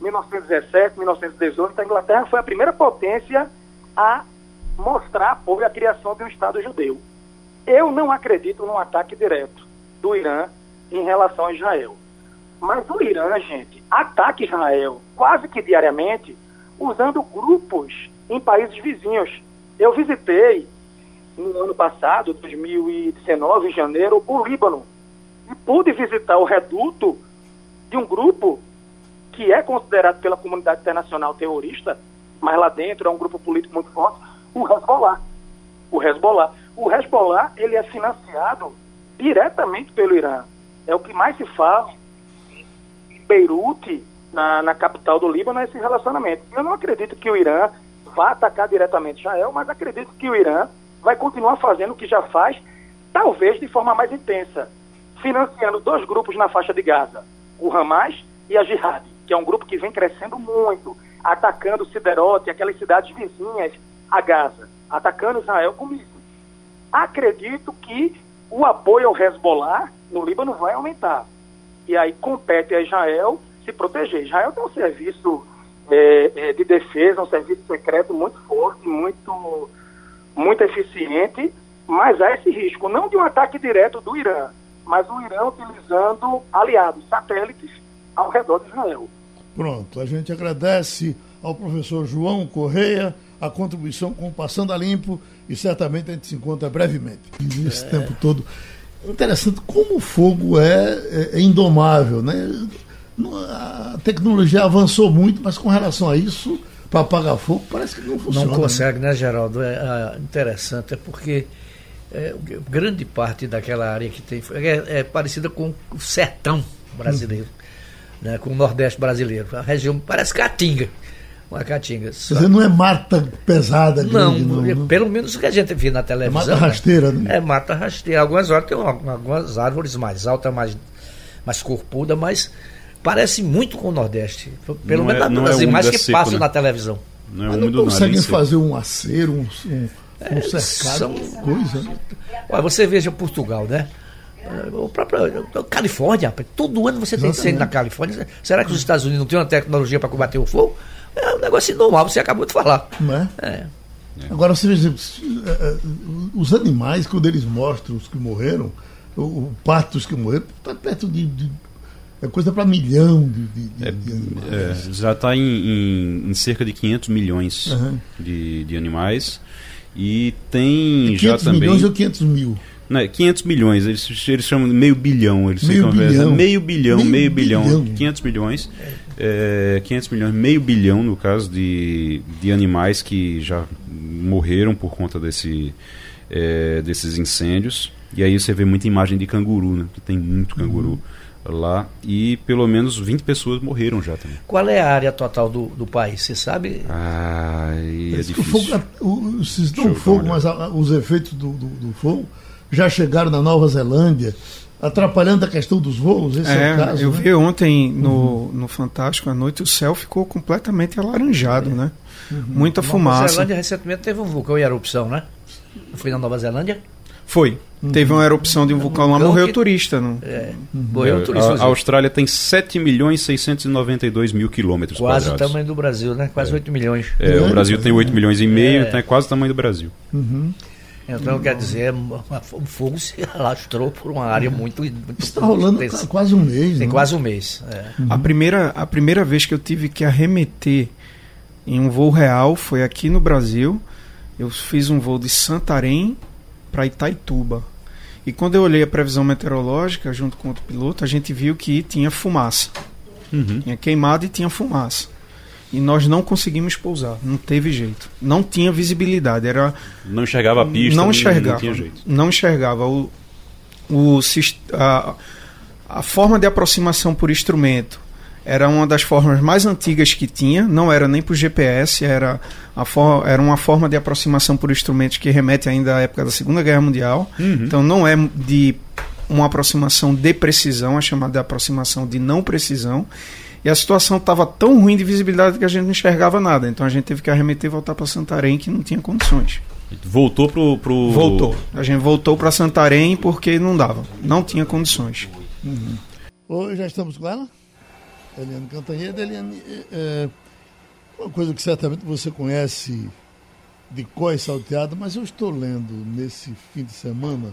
1917, 1918, a Inglaterra foi a primeira potência a mostrar apoio à criação de um Estado judeu. Eu não acredito num ataque direto do Irã em relação a Israel. Mas o Irã, gente, ataca Israel quase que diariamente usando grupos em países vizinhos. Eu visitei no ano passado, 2019, em janeiro, o Líbano. E pude visitar o reduto de um grupo que é considerado pela comunidade internacional terrorista, mas lá dentro é um grupo político muito forte, o Hezbollah. O Hezbollah. O Hezbollah, ele é financiado diretamente pelo Irã. É o que mais se fala Beirute, na, na capital do Líbano, é esse relacionamento. Eu não acredito que o Irã vá atacar diretamente Israel, mas acredito que o Irã vai continuar fazendo o que já faz, talvez de forma mais intensa, financiando dois grupos na faixa de Gaza, o Hamas e a Jihad, que é um grupo que vem crescendo muito, atacando Siderote, aquelas cidades vizinhas a Gaza, atacando Israel com mísseis. Acredito que o apoio ao Hezbollah no Líbano vai aumentar. E aí compete a Israel se proteger. Israel tem um serviço é, é, de defesa, um serviço secreto muito forte, muito, muito eficiente, mas há esse risco, não de um ataque direto do Irã, mas o Irã utilizando aliados, satélites, ao redor de Israel. Pronto, a gente agradece ao professor João Correia a contribuição com o Passando a Limpo e certamente a gente se encontra brevemente. Nesse é. tempo todo. Interessante como o fogo é, é, é indomável, né? A tecnologia avançou muito, mas com relação a isso, para apagar fogo, parece que não funciona. Não consegue, né, né Geraldo? É, é interessante, é porque é, grande parte daquela área que tem é, é parecida com o sertão brasileiro, hum. né, com o Nordeste brasileiro. A região parece Caatinga. Uma caatinga. Quer dizer, não é mata pesada, grande, não, não, não, é pelo menos o que a gente vê na televisão. É mata rasteira, né? É mata rasteira. Algumas horas tem algumas árvores mais altas, mais, mais corpudas, mas parece muito com o Nordeste. Pelo menos é, das é imagens que seco, passam né? na televisão. Não é Mas não conseguem fazer um acero, um, um, um cercado, são... coisa. Né? Olha, você veja Portugal, né? O próprio Califórnia, todo ano você tem incêndio na Califórnia. Será que os Estados Unidos não têm uma tecnologia para combater o fogo? É um negócio normal, você acabou de falar. Não é? é. Agora, você veja, é, é, os animais, quando eles mostram os que morreram, o, parto dos que morreram, está perto de, de é coisa para milhão de, de, de, é, de é, já está em, em, em, cerca de 500 milhões uhum. de, de animais. E tem e já também. milhões ou 500 mil? Não, 500 milhões, eles, eles chamam de meio bilhão. Eles meio, bilhão. meio bilhão. Meio, meio bilhão, bilhão. 500 milhões. É, 500 milhões, meio bilhão no caso de, de animais que já morreram por conta desse, é, desses incêndios. E aí você vê muita imagem de canguru, né? Que tem muito canguru. Uhum lá e pelo menos 20 pessoas morreram já também. Qual é a área total do, do país? Você sabe? Ah, é difícil. O fogo, o, se não fogo, mas a, os efeitos do, do, do, fogo já chegaram na Nova Zelândia, atrapalhando a questão dos voos. Esse é, é o caso. Eu né? vi ontem no, uhum. no Fantástico à noite o céu ficou completamente alaranjado, é. né? Uhum. Muita Nova fumaça. Nova Zelândia recentemente teve um vulcão em erupção, né? Foi na Nova Zelândia? Foi. Uhum. Teve uma erupção de um vulcão lá, morreu que... turista. Não? É, uhum. morreu turista. A, a, Austrália tem 7 milhões 692 mil quilômetros Quase quadrados. o tamanho do Brasil, né? Quase é. 8 milhões. É, o Brasil tem 8 milhões e meio, é. então é quase o tamanho do Brasil. Uhum. Então, quer dizer, o fogo se alastrou por uma área muito. muito Está rolando intensa. quase um mês. Tem não? quase um mês. É. Uhum. A, primeira, a primeira vez que eu tive que arremeter em um voo real foi aqui no Brasil. Eu fiz um voo de Santarém para Itaituba. E quando eu olhei a previsão meteorológica junto com outro piloto, a gente viu que tinha fumaça. Uhum. Tinha queimado e tinha fumaça. E nós não conseguimos pousar, não teve jeito. Não tinha visibilidade, era não enxergava a pista, não enxergava, não tinha jeito. Não enxergava o, o a, a forma de aproximação por instrumento era uma das formas mais antigas que tinha, não era nem por GPS, era, a for, era uma forma de aproximação por instrumentos que remete ainda à época da Segunda Guerra Mundial. Uhum. Então não é de uma aproximação de precisão, é chamada de aproximação de não precisão. E a situação estava tão ruim de visibilidade que a gente não enxergava nada. Então a gente teve que arremeter e voltar para Santarém, que não tinha condições. Voltou pro, pro. Voltou. A gente voltou para Santarém porque não dava. Não tinha condições. Uhum. Hoje já estamos com ela? Eliane Cantanhede. Eliane, é, uma coisa que certamente você conhece de coi salteado, mas eu estou lendo nesse fim de semana,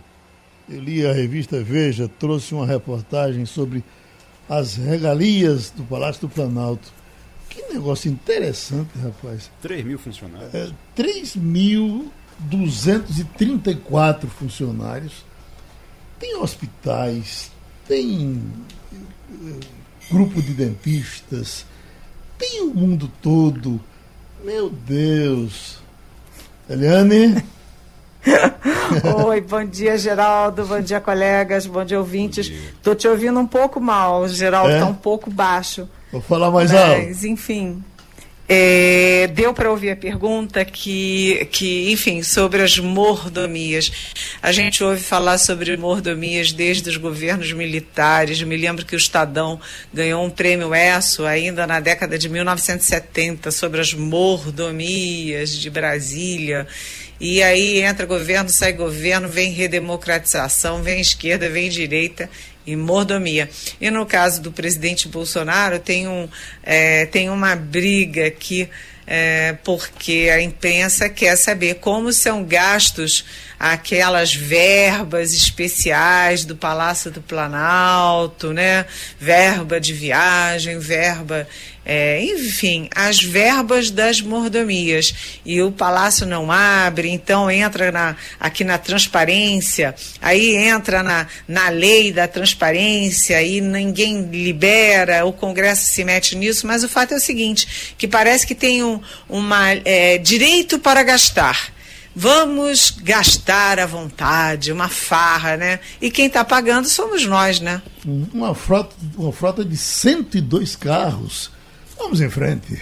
eu li a revista Veja, trouxe uma reportagem sobre as regalias do Palácio do Planalto. Que negócio interessante, rapaz. 3 mil funcionários. É, 3.234 funcionários. Tem hospitais, tem grupo de dentistas, tem o mundo todo. Meu Deus. Eliane? Oi, bom dia, Geraldo. Bom dia, colegas. Bom dia, ouvintes. Estou te ouvindo um pouco mal. Geraldo está é? um pouco baixo. Vou falar mais mas, alto. Mas, enfim. É, deu para ouvir a pergunta que, que, enfim, sobre as mordomias. A gente ouve falar sobre mordomias desde os governos militares. Me lembro que o Estadão ganhou um prêmio ESSO ainda na década de 1970 sobre as mordomias de Brasília. E aí entra governo, sai governo, vem redemocratização, vem esquerda, vem direita e mordomia. E no caso do presidente Bolsonaro, tem, um, é, tem uma briga aqui, é, porque a imprensa quer saber como são gastos aquelas verbas especiais do Palácio do Planalto, né? Verba de viagem, verba é, enfim, as verbas das mordomias. E o palácio não abre, então entra na, aqui na transparência, aí entra na, na lei da transparência e ninguém libera, o Congresso se mete nisso, mas o fato é o seguinte, que parece que tem um uma, é, direito para gastar. Vamos gastar à vontade, uma farra, né? E quem está pagando somos nós, né? Uma frota, uma frota de 102 carros Vamos em frente.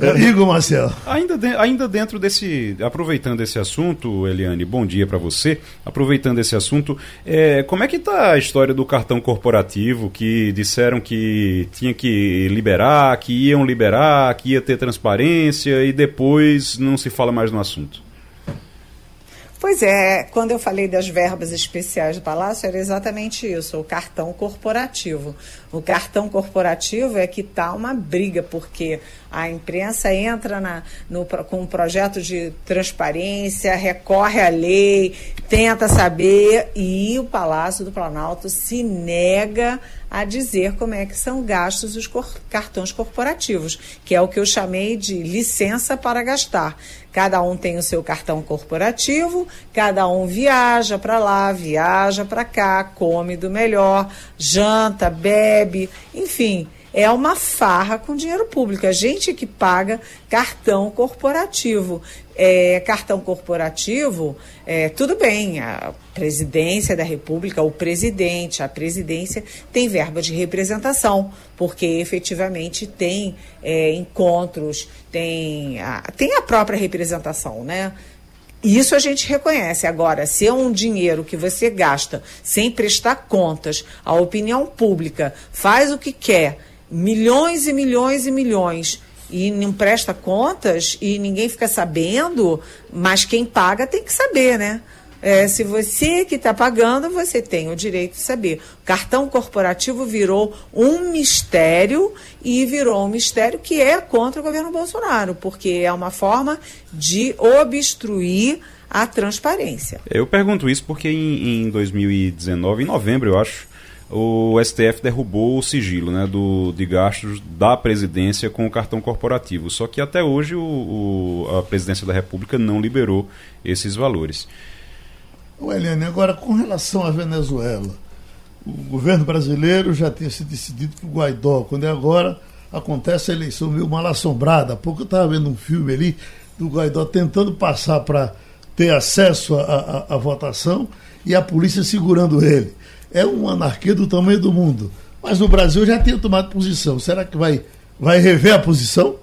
É, Igor Marcel. Ainda, de, ainda dentro desse. Aproveitando esse assunto, Eliane, bom dia para você. Aproveitando esse assunto, é, como é que está a história do cartão corporativo que disseram que tinha que liberar, que iam liberar, que ia ter transparência e depois não se fala mais no assunto? Pois é, quando eu falei das verbas especiais do Palácio, era exatamente isso, o cartão corporativo. O cartão corporativo é que está uma briga, porque a imprensa entra na, no, com um projeto de transparência, recorre à lei, tenta saber, e o Palácio do Planalto se nega a dizer como é que são gastos os cor cartões corporativos, que é o que eu chamei de licença para gastar. Cada um tem o seu cartão corporativo, cada um viaja para lá, viaja para cá, come do melhor, janta, bebe, enfim é uma farra com dinheiro público. A gente que paga cartão corporativo. É, cartão corporativo, é, tudo bem, a presidência da República, o presidente, a presidência tem verba de representação, porque efetivamente tem é, encontros, tem a, tem a própria representação, né? Isso a gente reconhece. Agora, se é um dinheiro que você gasta sem prestar contas, a opinião pública faz o que quer milhões e milhões e milhões e não presta contas e ninguém fica sabendo, mas quem paga tem que saber, né? É, se você que está pagando, você tem o direito de saber. O cartão corporativo virou um mistério e virou um mistério que é contra o governo Bolsonaro, porque é uma forma de obstruir a transparência. Eu pergunto isso porque em, em 2019, em novembro, eu acho, o STF derrubou o sigilo né, do, de gastos da presidência com o cartão corporativo. Só que até hoje o, o, a presidência da República não liberou esses valores. O Eliane, agora com relação à Venezuela, o governo brasileiro já tinha se decidido que o Guaidó, quando é agora, acontece a eleição meio mal assombrada. Há pouco eu estava vendo um filme ali do Guaidó tentando passar para ter acesso à votação e a polícia segurando ele é uma anarquia do tamanho do mundo. Mas o Brasil já tinha tomado posição. Será que vai, vai rever a posição?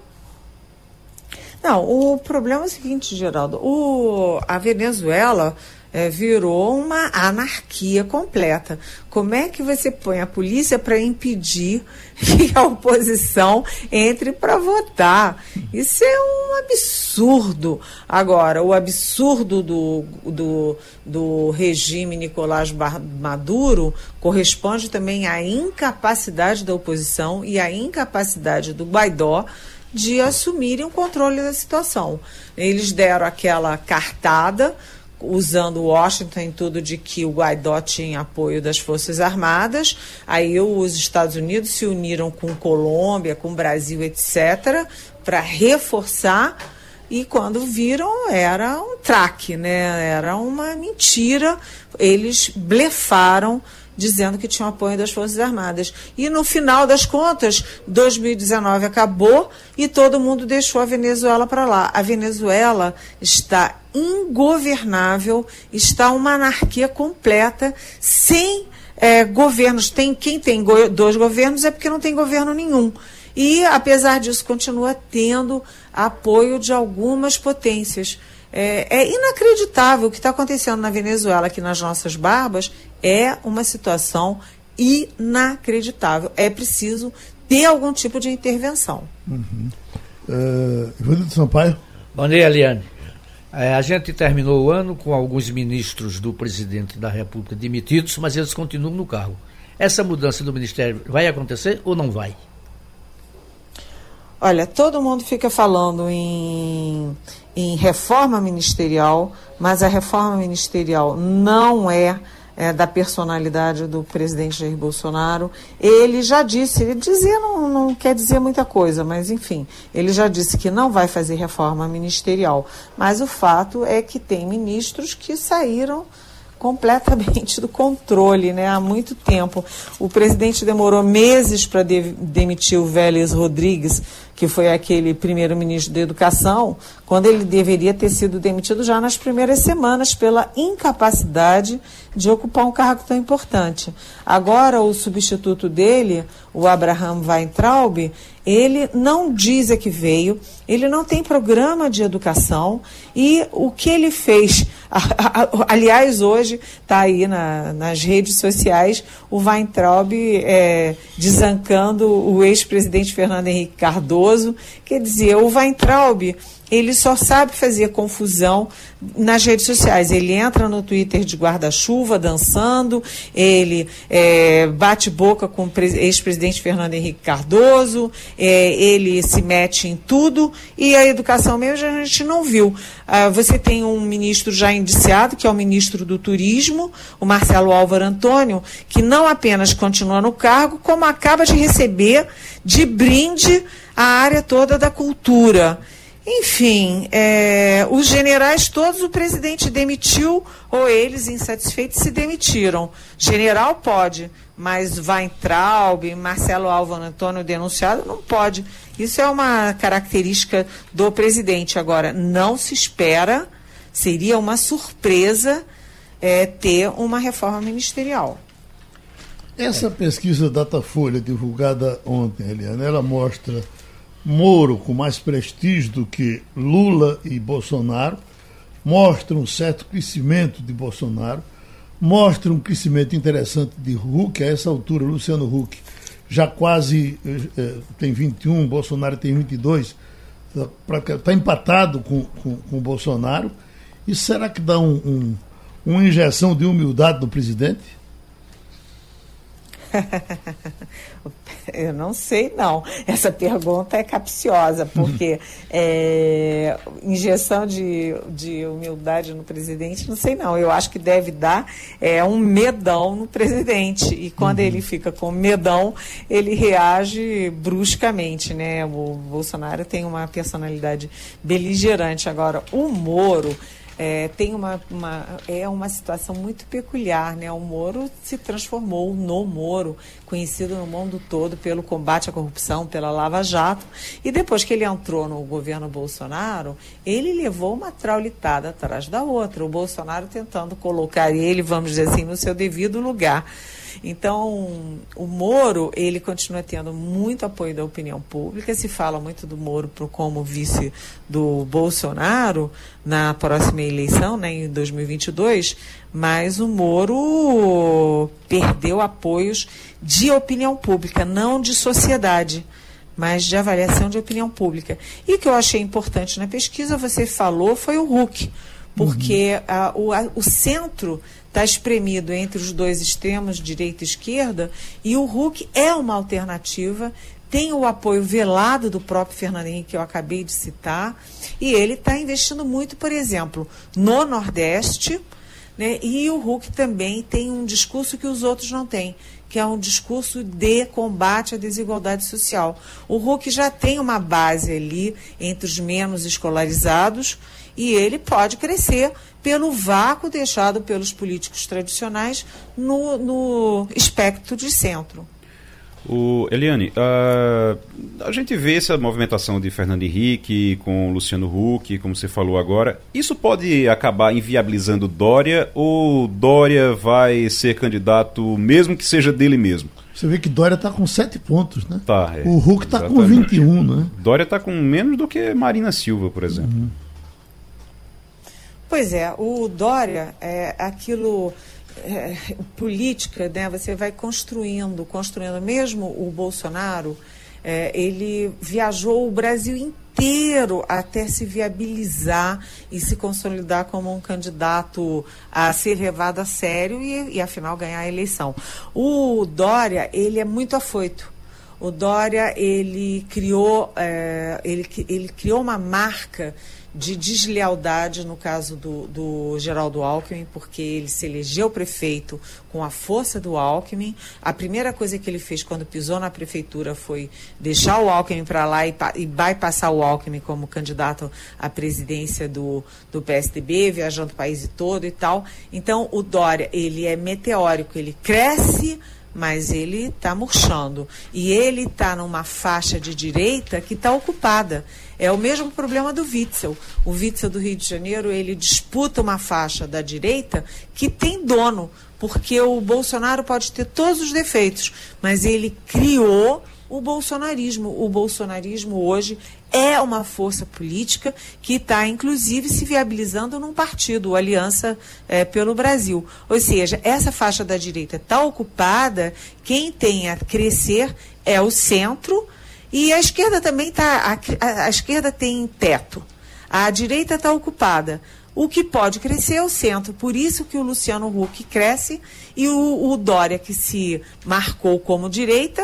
Não, o problema é o seguinte, Geraldo. O, a Venezuela é, virou uma anarquia completa. Como é que você põe a polícia para impedir que a oposição entre para votar? Isso é um absurdo. Agora, o absurdo do, do, do regime Nicolás Maduro corresponde também à incapacidade da oposição e à incapacidade do Guaidó de assumirem o controle da situação. Eles deram aquela cartada usando Washington em tudo de que o Guaidó tinha apoio das Forças Armadas. Aí os Estados Unidos se uniram com Colômbia, com Brasil, etc., para reforçar. E quando viram, era um traque, né? era uma mentira. Eles blefaram dizendo que tinha apoio das Forças Armadas. E no final das contas, 2019 acabou e todo mundo deixou a Venezuela para lá. A Venezuela está ingovernável, está uma anarquia completa, sem é, governos. Tem, quem tem go dois governos é porque não tem governo nenhum. E, apesar disso, continua tendo apoio de algumas potências. É, é inacreditável o que está acontecendo na Venezuela, aqui nas nossas barbas, é uma situação inacreditável. É preciso ter algum tipo de intervenção. Uhum. Uh, Sampaio. Bom dia, Eliane. É, a gente terminou o ano com alguns ministros do presidente da República demitidos, mas eles continuam no cargo. Essa mudança do ministério vai acontecer ou não vai? Olha, todo mundo fica falando em, em reforma ministerial, mas a reforma ministerial não é é, da personalidade do presidente Jair Bolsonaro. Ele já disse, ele dizer não, não quer dizer muita coisa, mas enfim, ele já disse que não vai fazer reforma ministerial. Mas o fato é que tem ministros que saíram completamente do controle, né? Há muito tempo. O presidente demorou meses para de demitir o Vélez Rodrigues, que foi aquele primeiro-ministro da Educação, quando ele deveria ter sido demitido já nas primeiras semanas pela incapacidade de ocupar um cargo tão importante. Agora, o substituto dele, o Abraham Weintraub, ele não diz a que veio, ele não tem programa de educação e o que ele fez, aliás, hoje está aí na, nas redes sociais o Weintraub é, desancando o ex-presidente Fernando Henrique Cardoso, quer dizer, o Weintraub ele só sabe fazer confusão nas redes sociais. Ele entra no Twitter de guarda-chuva, dançando, ele é, bate boca com o ex-presidente Fernando Henrique Cardoso, é, ele se mete em tudo. E a educação mesmo a gente não viu. Ah, você tem um ministro já indiciado, que é o ministro do Turismo, o Marcelo Álvaro Antônio, que não apenas continua no cargo, como acaba de receber de brinde a área toda da cultura. Enfim, é, os generais todos o presidente demitiu ou eles, insatisfeitos, se demitiram. General pode, mas Weintraub, Marcelo Álvaro Antônio denunciado não pode. Isso é uma característica do presidente. Agora, não se espera, seria uma surpresa é, ter uma reforma ministerial. Essa pesquisa Datafolha divulgada ontem, Eliana, ela mostra Moro com mais prestígio do que Lula e Bolsonaro, mostra um certo crescimento de Bolsonaro, mostra um crescimento interessante de Huck, a essa altura, Luciano Huck já quase eh, tem 21, Bolsonaro tem 22, está tá empatado com, com, com Bolsonaro. E será que dá um, um, uma injeção de humildade no presidente? Eu não sei, não. Essa pergunta é capciosa, porque é, injeção de, de humildade no presidente, não sei, não. Eu acho que deve dar é, um medão no presidente. E quando uhum. ele fica com medão, ele reage bruscamente, né? O Bolsonaro tem uma personalidade beligerante. Agora, o Moro é, tem uma, uma, é uma situação muito peculiar, né? O Moro se transformou no Moro, conhecido no mundo todo pelo combate à corrupção, pela Lava Jato, e depois que ele entrou no governo Bolsonaro, ele levou uma traulitada atrás da outra, o Bolsonaro tentando colocar ele, vamos dizer assim, no seu devido lugar. Então, o Moro, ele continua tendo muito apoio da opinião pública. Se fala muito do Moro como vice do Bolsonaro na próxima eleição, né, em 2022, mas o Moro perdeu apoios de opinião pública, não de sociedade mas de avaliação de opinião pública. E o que eu achei importante na pesquisa, você falou, foi o Huck, porque uhum. a, o, a, o centro está espremido entre os dois extremos, direita e esquerda, e o Huck é uma alternativa, tem o apoio velado do próprio Fernando Henrique, que eu acabei de citar, e ele está investindo muito, por exemplo, no Nordeste, né, e o Huck também tem um discurso que os outros não têm, que é um discurso de combate à desigualdade social. O Huck já tem uma base ali entre os menos escolarizados e ele pode crescer pelo vácuo deixado pelos políticos tradicionais no, no espectro de centro. O Eliane, uh, a gente vê essa movimentação de Fernando Henrique com Luciano Huck, como você falou agora. Isso pode acabar inviabilizando Dória ou Dória vai ser candidato mesmo que seja dele mesmo? Você vê que Dória está com sete pontos, né? Tá, é, o Huck está com 21, né? Dória está com menos do que Marina Silva, por exemplo. Uhum. Pois é, o Dória é aquilo. É, política, né? Você vai construindo, construindo. Mesmo o Bolsonaro, é, ele viajou o Brasil inteiro até se viabilizar e se consolidar como um candidato a ser levado a sério e, e afinal ganhar a eleição. O Dória, ele é muito afoito. O Dória ele criou, é, ele, ele criou uma marca de deslealdade no caso do, do Geraldo Alckmin, porque ele se elegeu prefeito com a força do Alckmin. A primeira coisa que ele fez quando pisou na prefeitura foi deixar o Alckmin para lá e, e bypassar o Alckmin como candidato à presidência do, do PSDB, viajando o país todo e tal. Então, o Dória, ele é meteórico, ele cresce mas ele está murchando. E ele está numa faixa de direita que está ocupada. É o mesmo problema do Witzel. O Witzel do Rio de Janeiro, ele disputa uma faixa da direita que tem dono, porque o Bolsonaro pode ter todos os defeitos, mas ele criou o bolsonarismo. O bolsonarismo hoje é uma força política que está, inclusive, se viabilizando num partido, Aliança é, pelo Brasil. Ou seja, essa faixa da direita está ocupada, quem tem a crescer é o centro, e a esquerda também está. A, a, esquerda tem teto. A direita está ocupada. O que pode crescer é o centro. Por isso que o Luciano Huck cresce e o, o Dória, que se marcou como direita,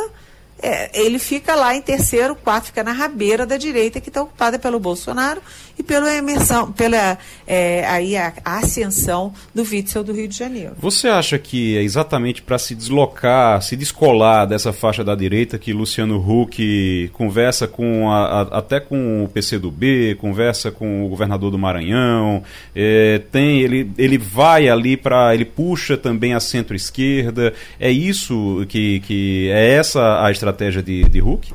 é, ele fica lá em terceiro, quarto, fica na rabeira da direita, que está ocupada pelo Bolsonaro e pela emersão, pela é, aí a, a, ascensão do Witzel do Rio de Janeiro. Você acha que é exatamente para se deslocar, se descolar dessa faixa da direita que Luciano Huck conversa com a, a, até com o PCdoB, conversa com o governador do Maranhão, é, tem ele, ele vai ali para ele puxa também a centro-esquerda. É isso que, que é essa a estratégia de, de Huck?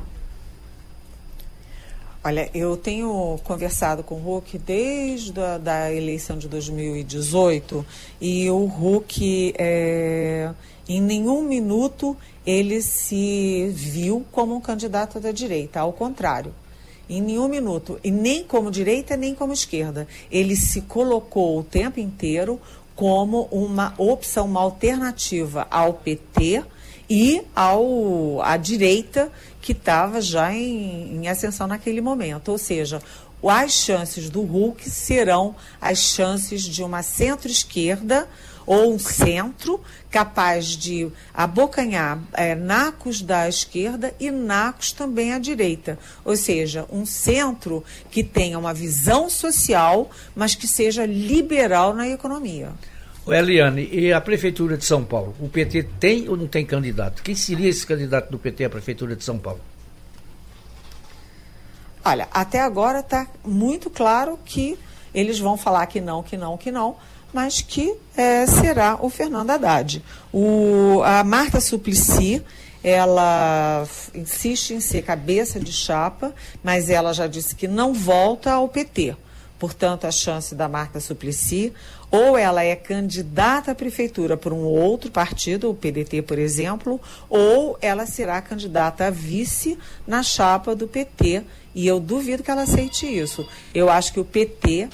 Olha, eu tenho conversado com o Huck desde a da eleição de 2018 e o Huck, é, em nenhum minuto, ele se viu como um candidato da direita, ao contrário. Em nenhum minuto, e nem como direita, nem como esquerda. Ele se colocou o tempo inteiro como uma opção, uma alternativa ao PT e ao, à direita que estava já em, em ascensão naquele momento. Ou seja, as chances do Hulk serão as chances de uma centro-esquerda ou um centro capaz de abocanhar é, nacos da esquerda e nacos também à direita. Ou seja, um centro que tenha uma visão social, mas que seja liberal na economia. Eliane, e a Prefeitura de São Paulo? O PT tem ou não tem candidato? Quem seria esse candidato do PT à Prefeitura de São Paulo? Olha, até agora está muito claro que eles vão falar que não, que não, que não, mas que é, será o Fernando Haddad. O, a Marta Suplicy, ela insiste em ser cabeça de chapa, mas ela já disse que não volta ao PT. Portanto, a chance da Marta Suplicy ou ela é candidata à prefeitura por um outro partido, o PDT, por exemplo, ou ela será candidata a vice na chapa do PT. E eu duvido que ela aceite isso. Eu acho que o PT,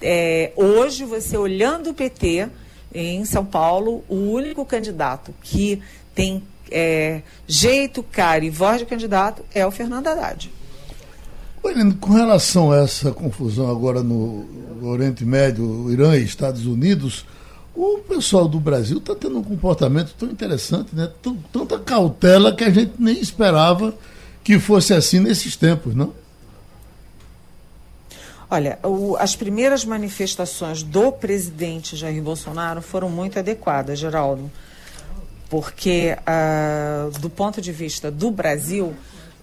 é, hoje, você olhando o PT em São Paulo, o único candidato que tem é, jeito, cara e voz de candidato é o Fernando Haddad. Com relação a essa confusão agora no Oriente Médio, Irã e Estados Unidos, o pessoal do Brasil está tendo um comportamento tão interessante, né? tanta cautela que a gente nem esperava que fosse assim nesses tempos, não? Olha, o, as primeiras manifestações do presidente Jair Bolsonaro foram muito adequadas, Geraldo, porque uh, do ponto de vista do Brasil,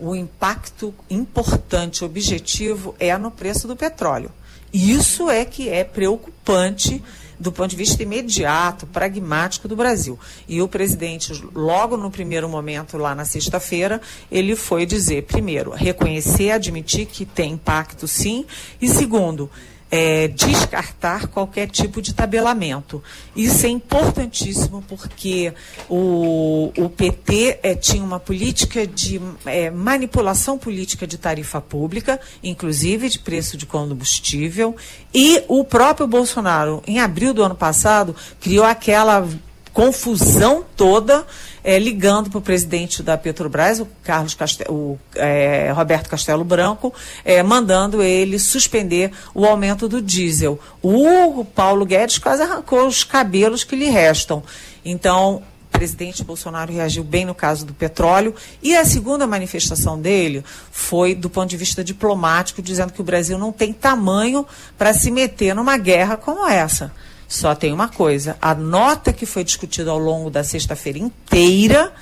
o impacto importante, objetivo, é no preço do petróleo. Isso é que é preocupante do ponto de vista imediato, pragmático do Brasil. E o presidente, logo no primeiro momento, lá na sexta-feira, ele foi dizer, primeiro, reconhecer, admitir que tem impacto sim, e segundo, é, descartar qualquer tipo de tabelamento. Isso é importantíssimo porque o, o PT é, tinha uma política de é, manipulação política de tarifa pública, inclusive de preço de combustível, e o próprio Bolsonaro, em abril do ano passado, criou aquela confusão toda é, ligando para o presidente da Petrobras, o Carlos o, é, Roberto Castelo Branco, é, mandando ele suspender o aumento do diesel. O Paulo Guedes quase arrancou os cabelos que lhe restam. Então, presidente Bolsonaro reagiu bem no caso do petróleo. E a segunda manifestação dele foi do ponto de vista diplomático, dizendo que o Brasil não tem tamanho para se meter numa guerra como essa. Só tem uma coisa: a nota que foi discutida ao longo da sexta-feira inteira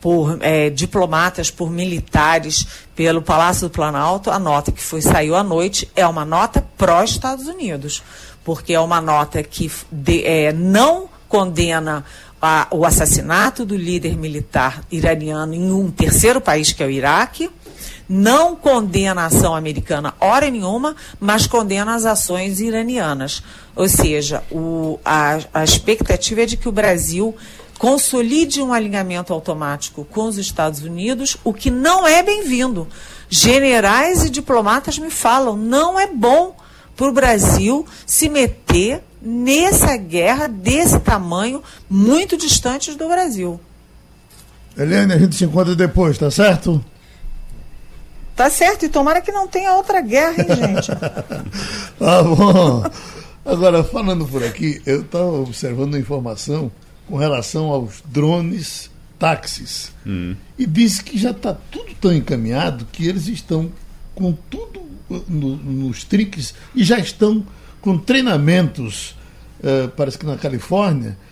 por é, diplomatas, por militares, pelo Palácio do Planalto, a nota que foi saiu à noite é uma nota pró-Estados Unidos, porque é uma nota que de, é, não condena a, o assassinato do líder militar iraniano em um terceiro país, que é o Iraque, não condena a ação americana hora nenhuma, mas condena as ações iranianas. Ou seja, o, a, a expectativa é de que o Brasil consolide um alinhamento automático com os Estados Unidos, o que não é bem-vindo. Generais e diplomatas me falam, não é bom para o Brasil se meter nessa guerra desse tamanho, muito distante do Brasil. Eliane, a gente se encontra depois, tá certo? Tá certo, e tomara que não tenha outra guerra, hein, gente? tá bom. Agora, falando por aqui, eu estava observando uma informação com relação aos drones táxis. Hum. E disse que já está tudo tão encaminhado que eles estão com tudo uh, no, nos triques e já estão com treinamentos, uh, parece que na Califórnia, uh,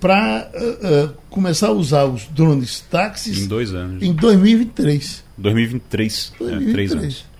para uh, uh, começar a usar os drones táxis em dois anos. Em 2023. 2023. 2023. É, três anos.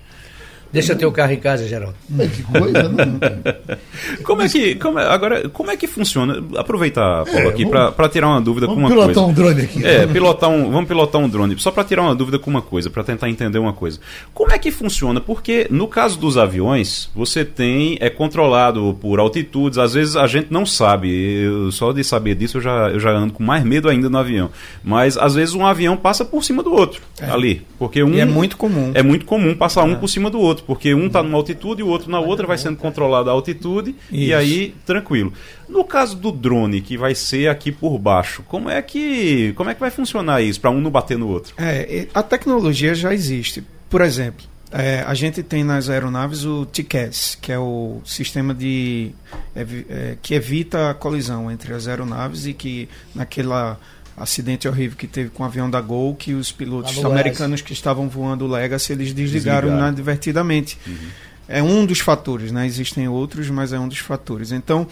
Deixa teu carro em casa, Geraldo. É, que coisa, não. como é que. Como é, agora, como é que funciona? Aproveitar, Paulo, é, aqui, para tirar uma dúvida com uma coisa. Vamos pilotar um drone aqui. É, pilotar um, vamos pilotar um drone. Só para tirar uma dúvida com uma coisa, para tentar entender uma coisa. Como é que funciona? Porque no caso dos aviões, você tem. É controlado por altitudes, às vezes a gente não sabe. Eu, só de saber disso eu já, eu já ando com mais medo ainda no avião. Mas às vezes um avião passa por cima do outro. É. Ali. Porque um. E é muito comum. É muito comum passar um é. por cima do outro outro, porque um está numa altitude e o outro na outra, vai sendo controlado a altitude Isso. e aí tranquilo. No caso do drone, que vai ser aqui por baixo, como é que, como é que vai funcionar isso, para um não bater no outro? É, a tecnologia já existe. Por exemplo, é, a gente tem nas aeronaves o TCAS, que é o sistema de é, é, que evita a colisão entre as aeronaves e que naquela acidente horrível que teve com o avião da Gol, que os pilotos americanos que estavam voando o Legacy, eles desligaram Desligar. inadvertidamente. Uhum. É um dos fatores, né? Existem outros, mas é um dos fatores. Então,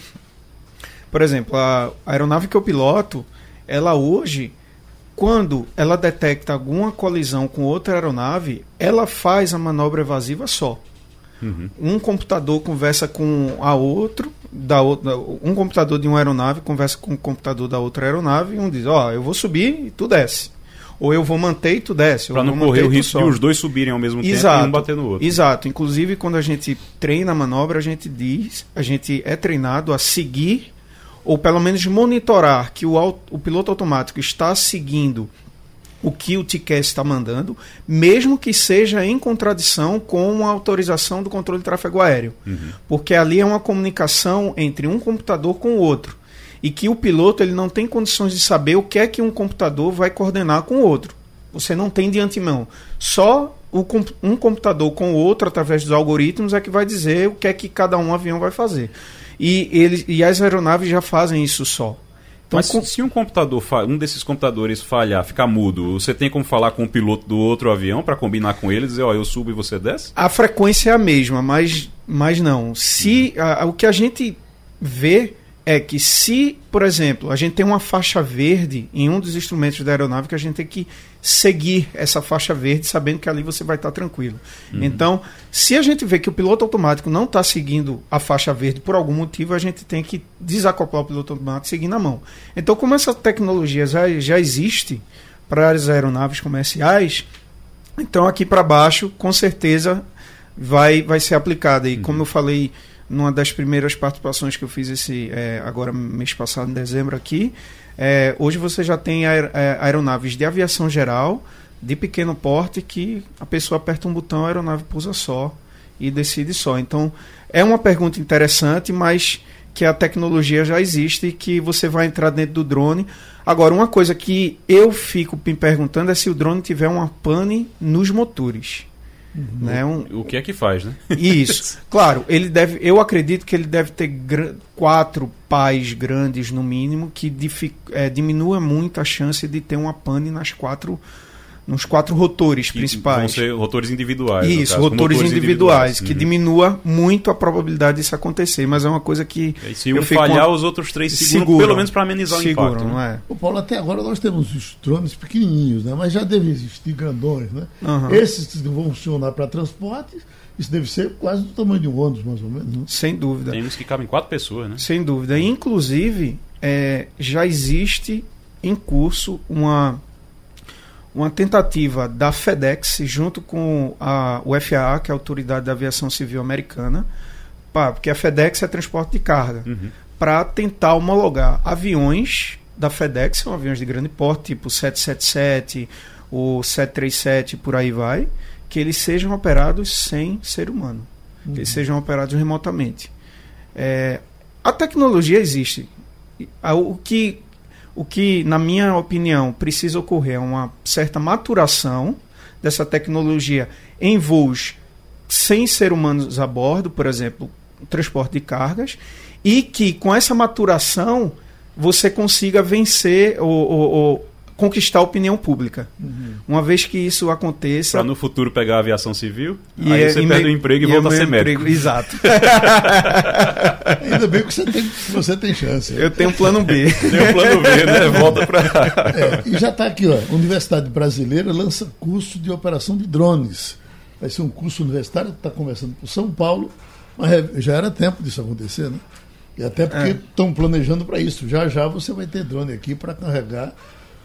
por exemplo, a aeronave que eu piloto, ela hoje, quando ela detecta alguma colisão com outra aeronave, ela faz a manobra evasiva só. Uhum. Um computador conversa com a outro, da outra, um computador de uma aeronave conversa com o computador da outra aeronave e um diz, ó, oh, eu vou subir e tu desce. Ou eu vou manter e tu desce. Para não correr o risco de os dois subirem ao mesmo exato, tempo e um bater no outro. Exato. Inclusive, quando a gente treina a manobra, a gente diz, a gente é treinado a seguir ou pelo menos monitorar que o, o piloto automático está seguindo o que o TCAS está mandando, mesmo que seja em contradição com a autorização do controle de tráfego aéreo. Uhum. Porque ali é uma comunicação entre um computador com o outro. E que o piloto ele não tem condições de saber o que é que um computador vai coordenar com o outro. Você não tem de antemão. Só um computador com o outro, através dos algoritmos, é que vai dizer o que é que cada um avião vai fazer. E, ele, e as aeronaves já fazem isso só. Então, Mas com... se um computador, um desses computadores falhar, ficar mudo, você tem como falar com o piloto do outro avião para combinar com ele, dizer, ó, oh, eu subo e você desce? A frequência é a mesma, mas, mas não. Se uhum. a, o que a gente vê é que se, por exemplo, a gente tem uma faixa verde em um dos instrumentos da aeronave que a gente tem que seguir essa faixa verde, sabendo que ali você vai estar tranquilo. Uhum. Então, se a gente vê que o piloto automático não está seguindo a faixa verde por algum motivo, a gente tem que desacoplar o piloto automático seguindo a mão. Então, como essa tecnologia já, já existe para as aeronaves comerciais, então aqui para baixo, com certeza, vai, vai ser aplicada. E uhum. como eu falei numa das primeiras participações que eu fiz esse é, agora mês passado em dezembro aqui é, hoje você já tem aer, é, aeronaves de aviação geral de pequeno porte que a pessoa aperta um botão a aeronave pousa só e decide só. Então é uma pergunta interessante mas que a tecnologia já existe e que você vai entrar dentro do drone. Agora uma coisa que eu fico me perguntando é se o drone tiver uma pane nos motores Uhum. Né? Um, o que é que faz, né? Isso. claro, ele deve. Eu acredito que ele deve ter quatro pais grandes no mínimo que é, diminua muito a chance de ter uma pane nas quatro nos quatro rotores que principais. Vão ser rotores individuais. Isso, caso, rotores, rotores, individuais, individuais que uhum. diminua muito a probabilidade disso acontecer, mas é uma coisa que. E se um falhar, os outros três seguram, seguram pelo menos para amenizar seguram, o impacto. Né? É. O Paulo, até agora nós temos os drones pequenininhos, né? mas já devem existir grandões. Né? Uhum. Esses vão funcionar para transportes. Isso deve ser quase do tamanho de um ônibus, mais ou menos. Né? Sem dúvida. Tem uns que cabem quatro pessoas, né? Sem dúvida. Inclusive, é, já existe em curso uma uma tentativa da FedEx, junto com a, o FAA, que é a Autoridade da Aviação Civil Americana, pá, porque a FedEx é transporte de carga, uhum. para tentar homologar aviões da FedEx, são aviões de grande porte, tipo 777, o 737, por aí vai, que eles sejam operados sem ser humano, uhum. que eles uhum. sejam operados remotamente. É, a tecnologia existe. O que o que, na minha opinião, precisa ocorrer é uma certa maturação dessa tecnologia em voos sem ser humanos a bordo, por exemplo, transporte de cargas, e que com essa maturação você consiga vencer ou, ou, ou conquistar a opinião pública. Uhum. Uma vez que isso aconteça. Para no futuro pegar a aviação civil, e aí é, você perde o emprego e, e volta a ser médico. Emprego, exato. Ainda bem que você tem, você tem chance. Eu tenho um plano B. tem um plano B, né? Volta para. É, e já está aqui, ó. Universidade Brasileira lança curso de operação de drones. Vai ser um curso universitário, está começando por São Paulo, mas é, já era tempo disso acontecer, né? E até porque estão é. planejando para isso. Já já você vai ter drone aqui para carregar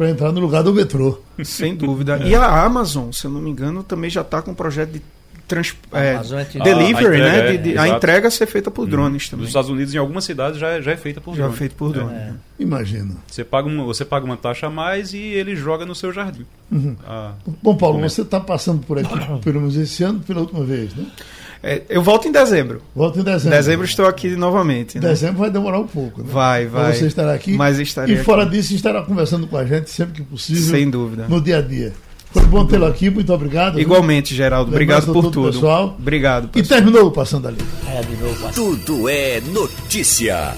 para entrar no lugar do metrô. Sem dúvida. É. E a Amazon, se eu não me engano, também já está com um projeto de trans, é, é delivery, a, a né? De, de, a entrega ser feita por hum. drones também. Nos Estados Unidos, em algumas cidades, já, é, já é feita por já drone. Já é feita por drone. É. Imagina. Você paga, uma, você paga uma taxa a mais e ele joga no seu jardim. Uhum. Ah, Bom, Paulo, você está passando por aqui, pelo menos esse ano, pela última vez, né? É, eu volto em dezembro. Volto em dezembro. Dezembro estou aqui novamente. Né? Dezembro vai demorar um pouco. Né? Vai, vai. Pra você estará aqui. Mas estarei E fora aqui. disso, estará conversando com a gente sempre que possível. Sem dúvida. No dia a dia. Foi bom tê-lo aqui, muito obrigado. Igualmente, viu? Geraldo. Obrigado por tudo. Pessoal. Obrigado. Pessoal. E terminou o Passando ali. Tudo é notícia.